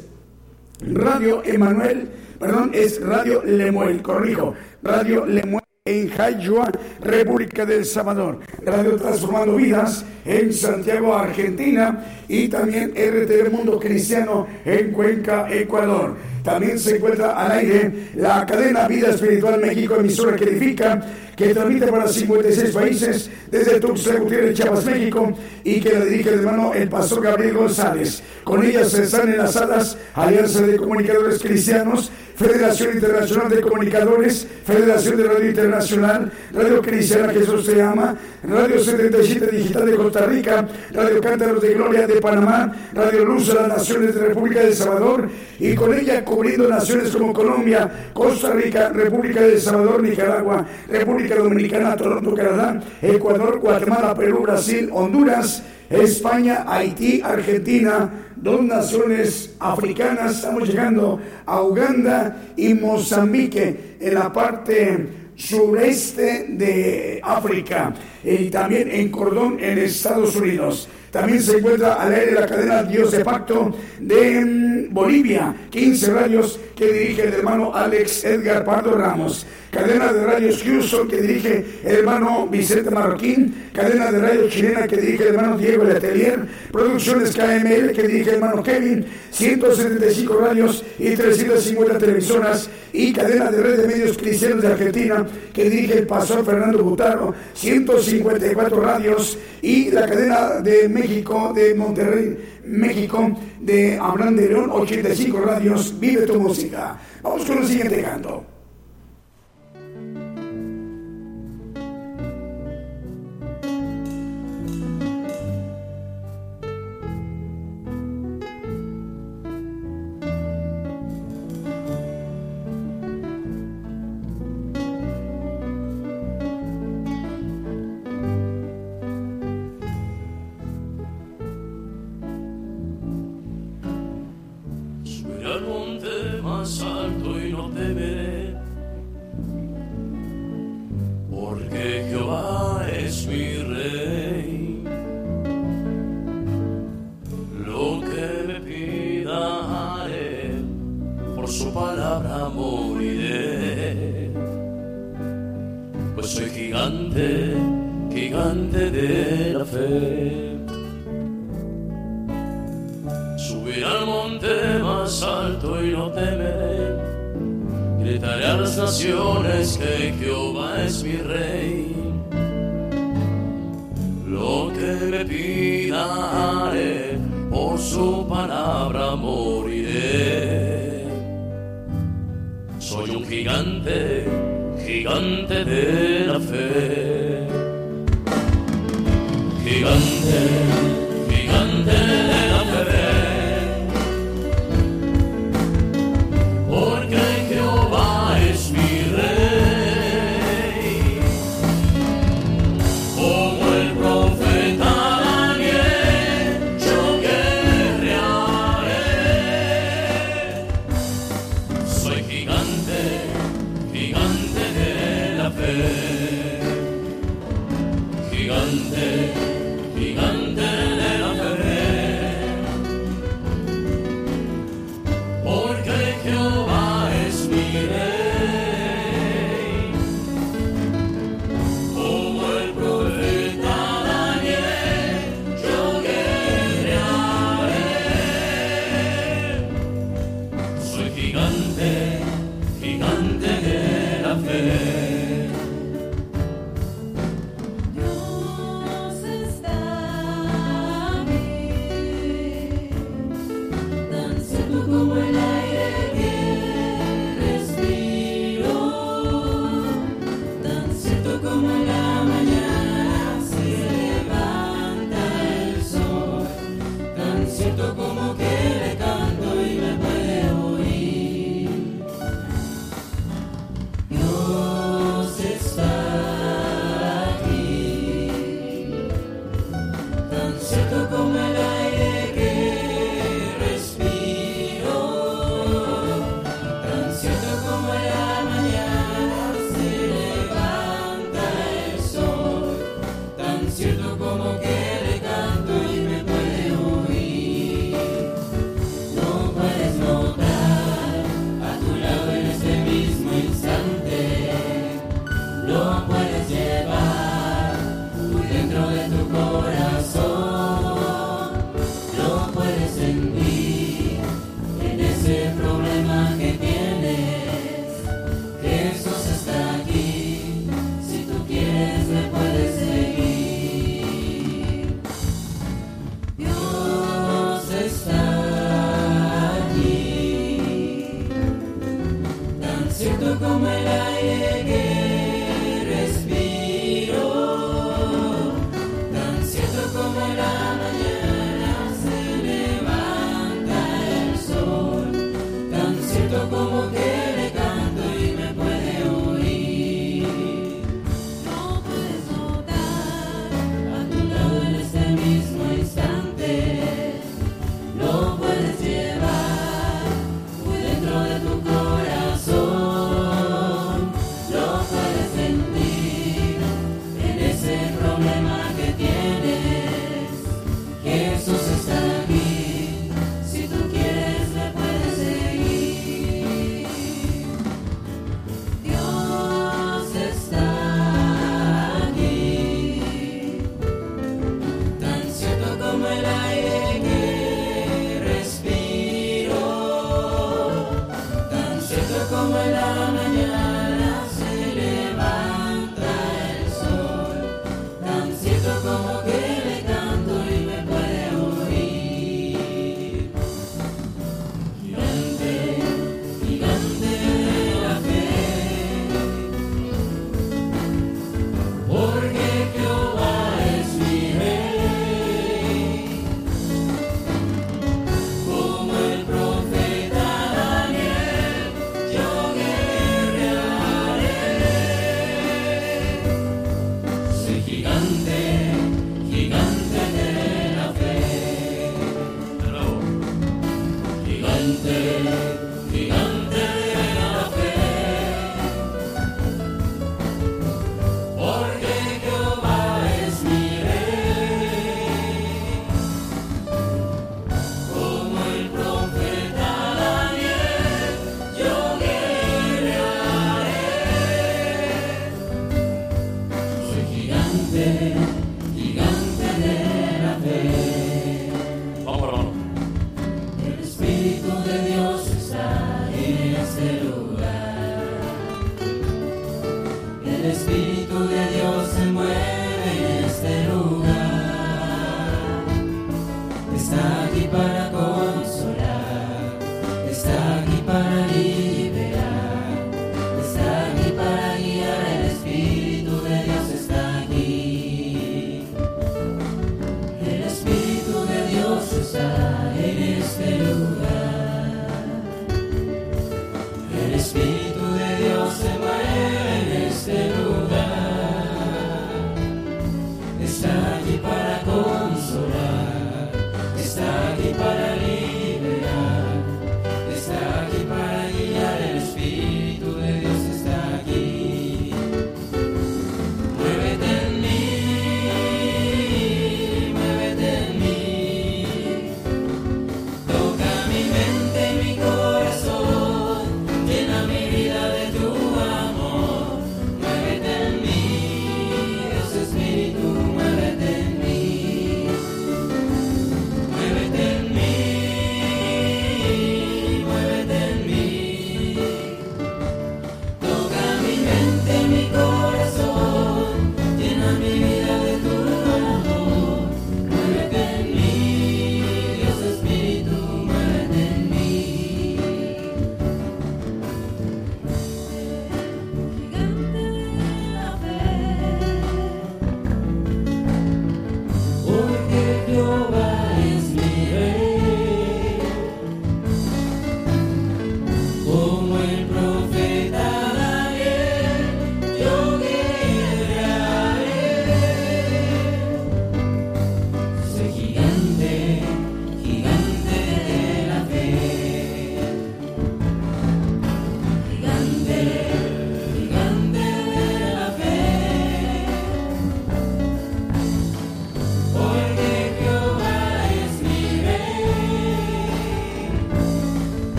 Radio Emanuel, perdón, es Radio Lemuel, corrijo. Radio Lemuel en Jayua, República del Salvador. Radio Transformando Vidas en Santiago, Argentina. Y también RTV Mundo Cristiano en Cuenca, Ecuador. También se encuentra al aire la cadena Vida Espiritual México, emisora que edifica, que transmite para 56 países desde Tuxtla Gutiérrez, Chiapas, México, y que la dirige de mano el pastor Gabriel González. Con ellas se están enlazadas Alianza de Comunicadores Cristianos, Federación Internacional de Comunicadores, Federación de Radio Internacional, Radio Cristiana Jesús se llama, Radio 77 Digital de Costa Rica, Radio Cántaros de Gloria de Panamá, Radio Luz de las Naciones de República de El Salvador y con ella cubriendo naciones como Colombia, Costa Rica, República de Salvador, Nicaragua, República Dominicana, Toronto, Canadá, Ecuador, Guatemala, Perú, Brasil, Honduras, España, Haití, Argentina, dos naciones africanas. Estamos llegando a Uganda y Mozambique en la parte sureste de África y también en Cordón en Estados Unidos. También se encuentra al aire la cadena Dios de Pacto de Bolivia, 15 radios que dirige el hermano Alex Edgar Pardo Ramos. Cadena de radios Houston que dirige el hermano Vicente Marroquín. Cadena de radio chilena que dirige el hermano Diego Letelier. Producciones KML que dirige hermano Kevin. 175 radios y 350 televisoras. Y cadena de red de medios cristianos de Argentina que dirige el pastor Fernando Butaro. 154 radios. Y la cadena de México, de Monterrey, México, de Abraham de León, 85 radios. Vive tu música. Vamos con el siguiente canto.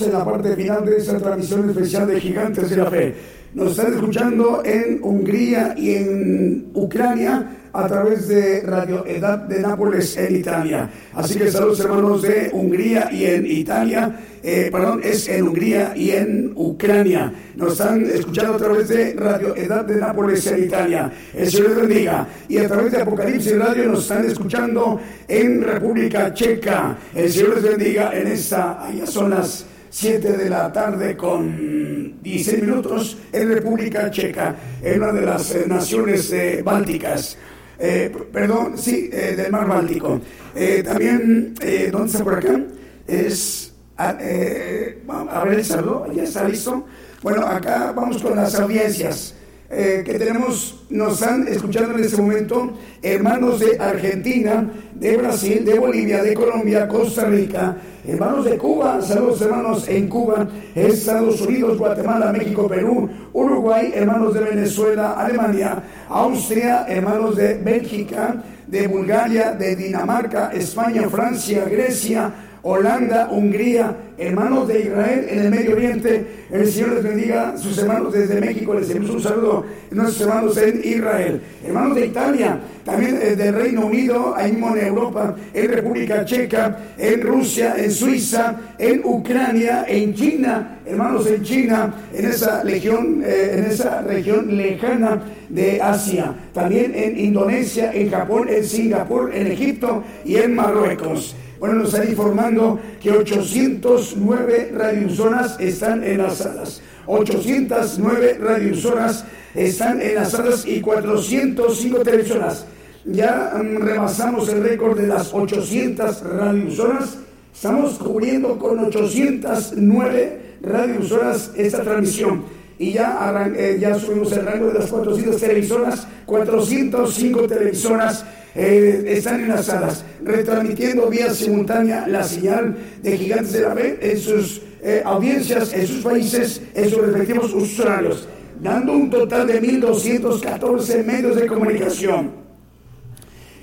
En la parte final de esta transmisión especial de Gigantes de la Fe. Nos están escuchando en Hungría y en Ucrania a través de Radio Edad de Nápoles en Italia. Así que saludos hermanos de Hungría y en Italia, eh, perdón, es en Hungría y en Ucrania. Nos están escuchando a través de Radio Edad de Nápoles en Italia. El Señor les bendiga. Y a través de Apocalipsis Radio nos están escuchando en República Checa. El Señor les bendiga en esta, allá son las 7 de la tarde con 16 minutos en República Checa, en una de las eh, naciones eh, bálticas. Eh, perdón, sí, eh, del mar Báltico. Eh, también, ¿dónde está por acá? Es, a, eh, a ver el saludo, ya está listo. Bueno, acá vamos con las audiencias eh, que tenemos, nos están escuchando en este momento hermanos de Argentina, de Brasil, de Bolivia, de Colombia, Costa Rica, hermanos de Cuba, saludos hermanos en Cuba, Estados Unidos, Guatemala, México, Perú, Uruguay, hermanos de Venezuela, Alemania, Austria, hermanos de Bélgica, de Bulgaria, de Dinamarca, España, Francia, Grecia, Holanda, Hungría, hermanos de Israel en el Medio Oriente. El Señor les bendiga, sus hermanos desde México, les enviamos un saludo, nuestros hermanos en Israel. Hermanos de Italia, también eh, del Reino Unido, ahí mismo en Europa, en República Checa, en Rusia, en Suiza, en Ucrania, en China, hermanos en China, en esa legión, eh, en esa región lejana de Asia. También en Indonesia, en Japón, en Singapur, en Egipto y en Marruecos. Bueno, nos están informando que 809 radiozonas están enlazadas. 809 radiozonas están enlazadas y 405 televisoras. Ya mm, rebasamos el récord de las 800 radiozonas. Estamos cubriendo con 809 radiozonas esta transmisión. Y ya, eh, ya subimos el rango de las 400 televisoras. 405 televisoras eh, están enlazadas, retransmitiendo vía simultánea la señal de Gigantes de la Fe en sus eh, audiencias, en sus países, en sus respectivos usuarios, dando un total de 1.214 medios de comunicación.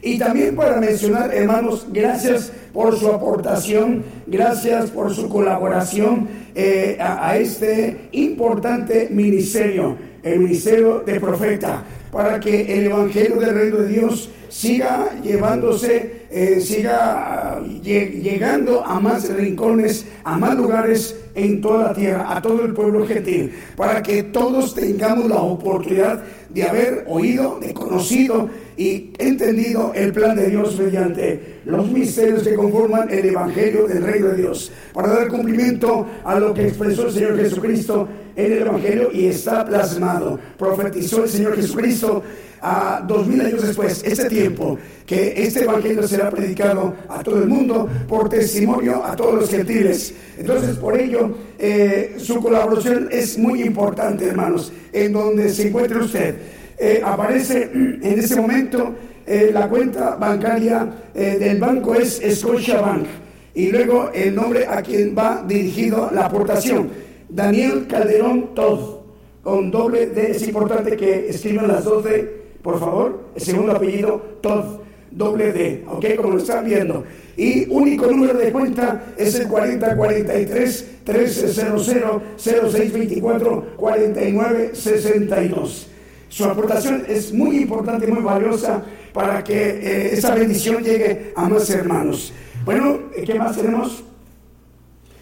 Y también para mencionar, hermanos, gracias por su aportación, gracias por su colaboración eh, a, este importante ministerio, el ministerio de profeta, para que el Evangelio del Reino de Dios siga llevándose, eh, siga ah, lle- llegando a más rincones, a más lugares en toda la tierra, a todo el pueblo gentil, para que todos tengamos la oportunidad de haber oído, de conocido y entendido el plan de Dios mediante los misterios que conforman el Evangelio del Reino de Dios, para dar cumplimiento a lo que expresó el Señor Jesucristo en el Evangelio y está plasmado. Profetizó el Señor Jesucristo a dos mil años después, este tiempo, que este Evangelio será predicado a todo el mundo por testimonio a todos los gentiles. Entonces, por ello, eh, su colaboración es muy importante, hermanos, en donde se encuentre usted. Eh, aparece en ese momento eh, la cuenta bancaria eh, del banco es Scotiabank y luego el nombre a quien va dirigido la aportación, Daniel Calderón Todd, con doble D, es importante que escriban las dos D, por favor, el segundo apellido Todd, doble D, ok, como lo están viendo. Y único número de cuenta es el 4043 1300 0624 4962. Su aportación es muy importante, muy valiosa para que eh, esa bendición llegue a más hermanos. Bueno, eh, ¿qué más tenemos?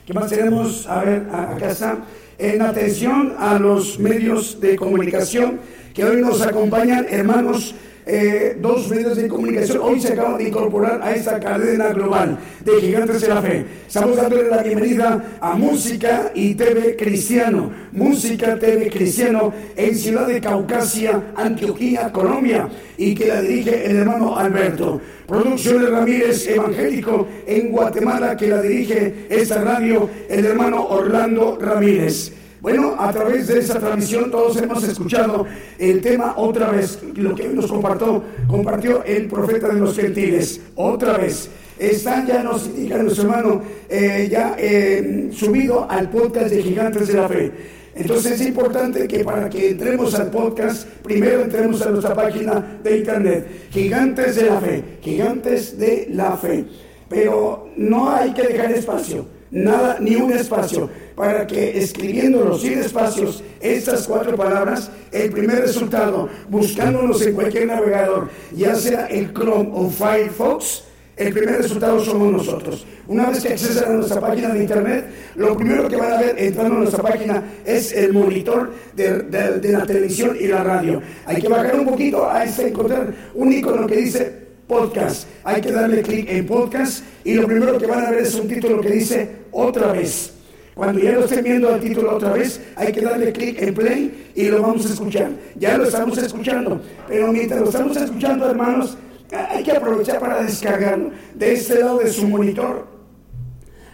¿Qué más tenemos? A ver, acá está. En atención a los medios de comunicación que hoy nos acompañan, hermanos, eh, dos medios de comunicación hoy se acaban de incorporar a esta cadena global de gigantes de la fe. Estamos dándole la bienvenida a Música y TV Cristiano. Música TV Cristiano en Ciudad de Caucasia, Antioquía, Colombia, y que la dirige el hermano Alberto. Producciones Ramírez Evangélico en Guatemala, que la dirige esta radio el hermano Orlando Ramírez. Bueno, a través de esta transmisión todos hemos escuchado el tema otra vez, lo que nos compartió, compartió el profeta de los gentiles, otra vez. Está ya, nos indica nuestro hermano, eh, ya eh, subido al podcast de Gigantes de la Fe. Entonces es importante que para que entremos al podcast, primero entremos a nuestra página de internet, Gigantes de la Fe, Gigantes de la Fe. Pero no hay que dejar espacio, nada, ni un espacio, para que escribiéndonos sin espacios estas cuatro palabras, el primer resultado, buscándonos en cualquier navegador, ya sea el Chrome o Firefox, el primer resultado somos nosotros. Una vez que accesan a nuestra página de internet, lo primero que van a ver entrando a nuestra página es el monitor de, de- la televisión y la radio. Hay que bajar un poquito a este encontrar un icono que dice podcast. Hay que darle clic en podcast y lo primero que van a ver es un título que dice otra vez. Cuando ya lo estén viendo el título otra vez, hay que darle clic en play y lo vamos a escuchar. Ya lo estamos escuchando, pero mientras lo estamos escuchando, hermanos, hay que aprovechar para descargarlo. De este lado de su monitor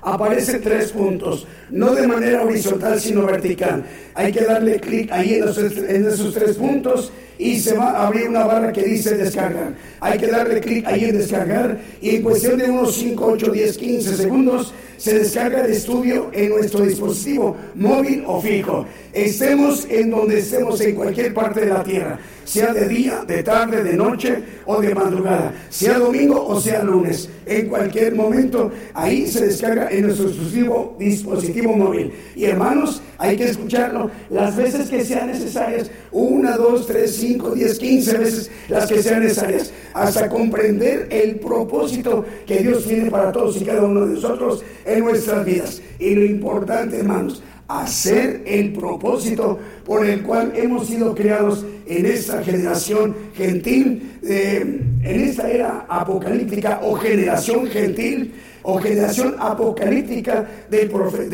aparecen tres puntos, no de manera horizontal sino vertical. Hay que darle clic ahí en, esos tres puntos y se va a abrir una barra que dice descargar. Hay que darle clic ahí en descargar y en cuestión de unos 5, 8, 10, 15 segundos se descarga el estudio en nuestro dispositivo móvil o fijo. Estemos en donde estemos en cualquier parte de la tierra, sea de día, de tarde, de noche o de madrugada, sea domingo o sea lunes, en cualquier momento, ahí se descarga en nuestro dispositivo, dispositivo móvil. Y hermanos, hay que escucharlo las veces que sean necesarias, una, dos, tres, cinco, diez, quince veces las que sean necesarias, hasta comprender el propósito que Dios tiene para todos y cada uno de nosotros en nuestras vidas. Y lo importante, hermanos, hacer el propósito por el cual hemos sido creados en esta generación gentil, en esta era apocalíptica o generación gentil o generación apocalíptica del, profe-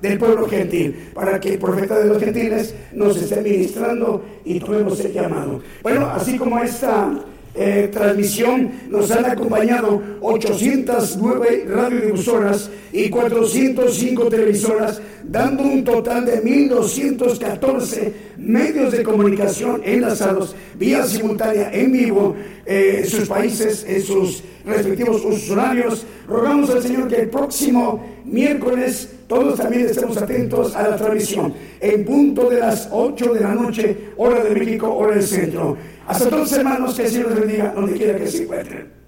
del pueblo gentil, para que el profeta de los gentiles nos esté ministrando y tomemos el llamado. Bueno, así como esta eh, transmisión nos han acompañado 809 radiodifusoras y 405 televisoras, dando un total de 1.214 medios de comunicación enlazados vía simultánea en vivo eh, en sus países, en sus respectivos usuarios, Rogamos al Señor que el próximo miércoles todos también estemos atentos a la transmisión en punto de las 8 de la noche, hora de México, hora del centro. Hasta entonces, hermanos, que el Señor les bendiga donde quiera que se encuentren.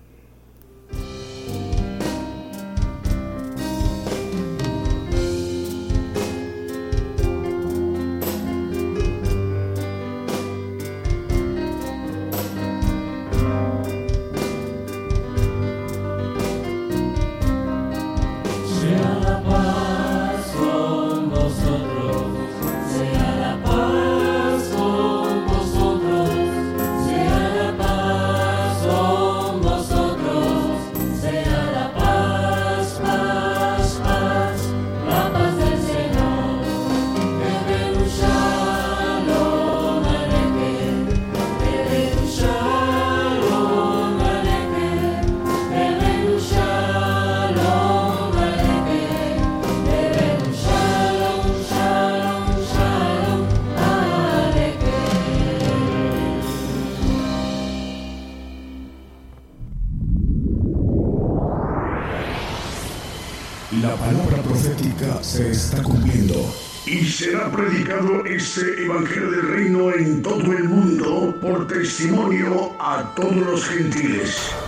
Este Evangelio del Reino en todo el mundo por testimonio a todos los gentiles.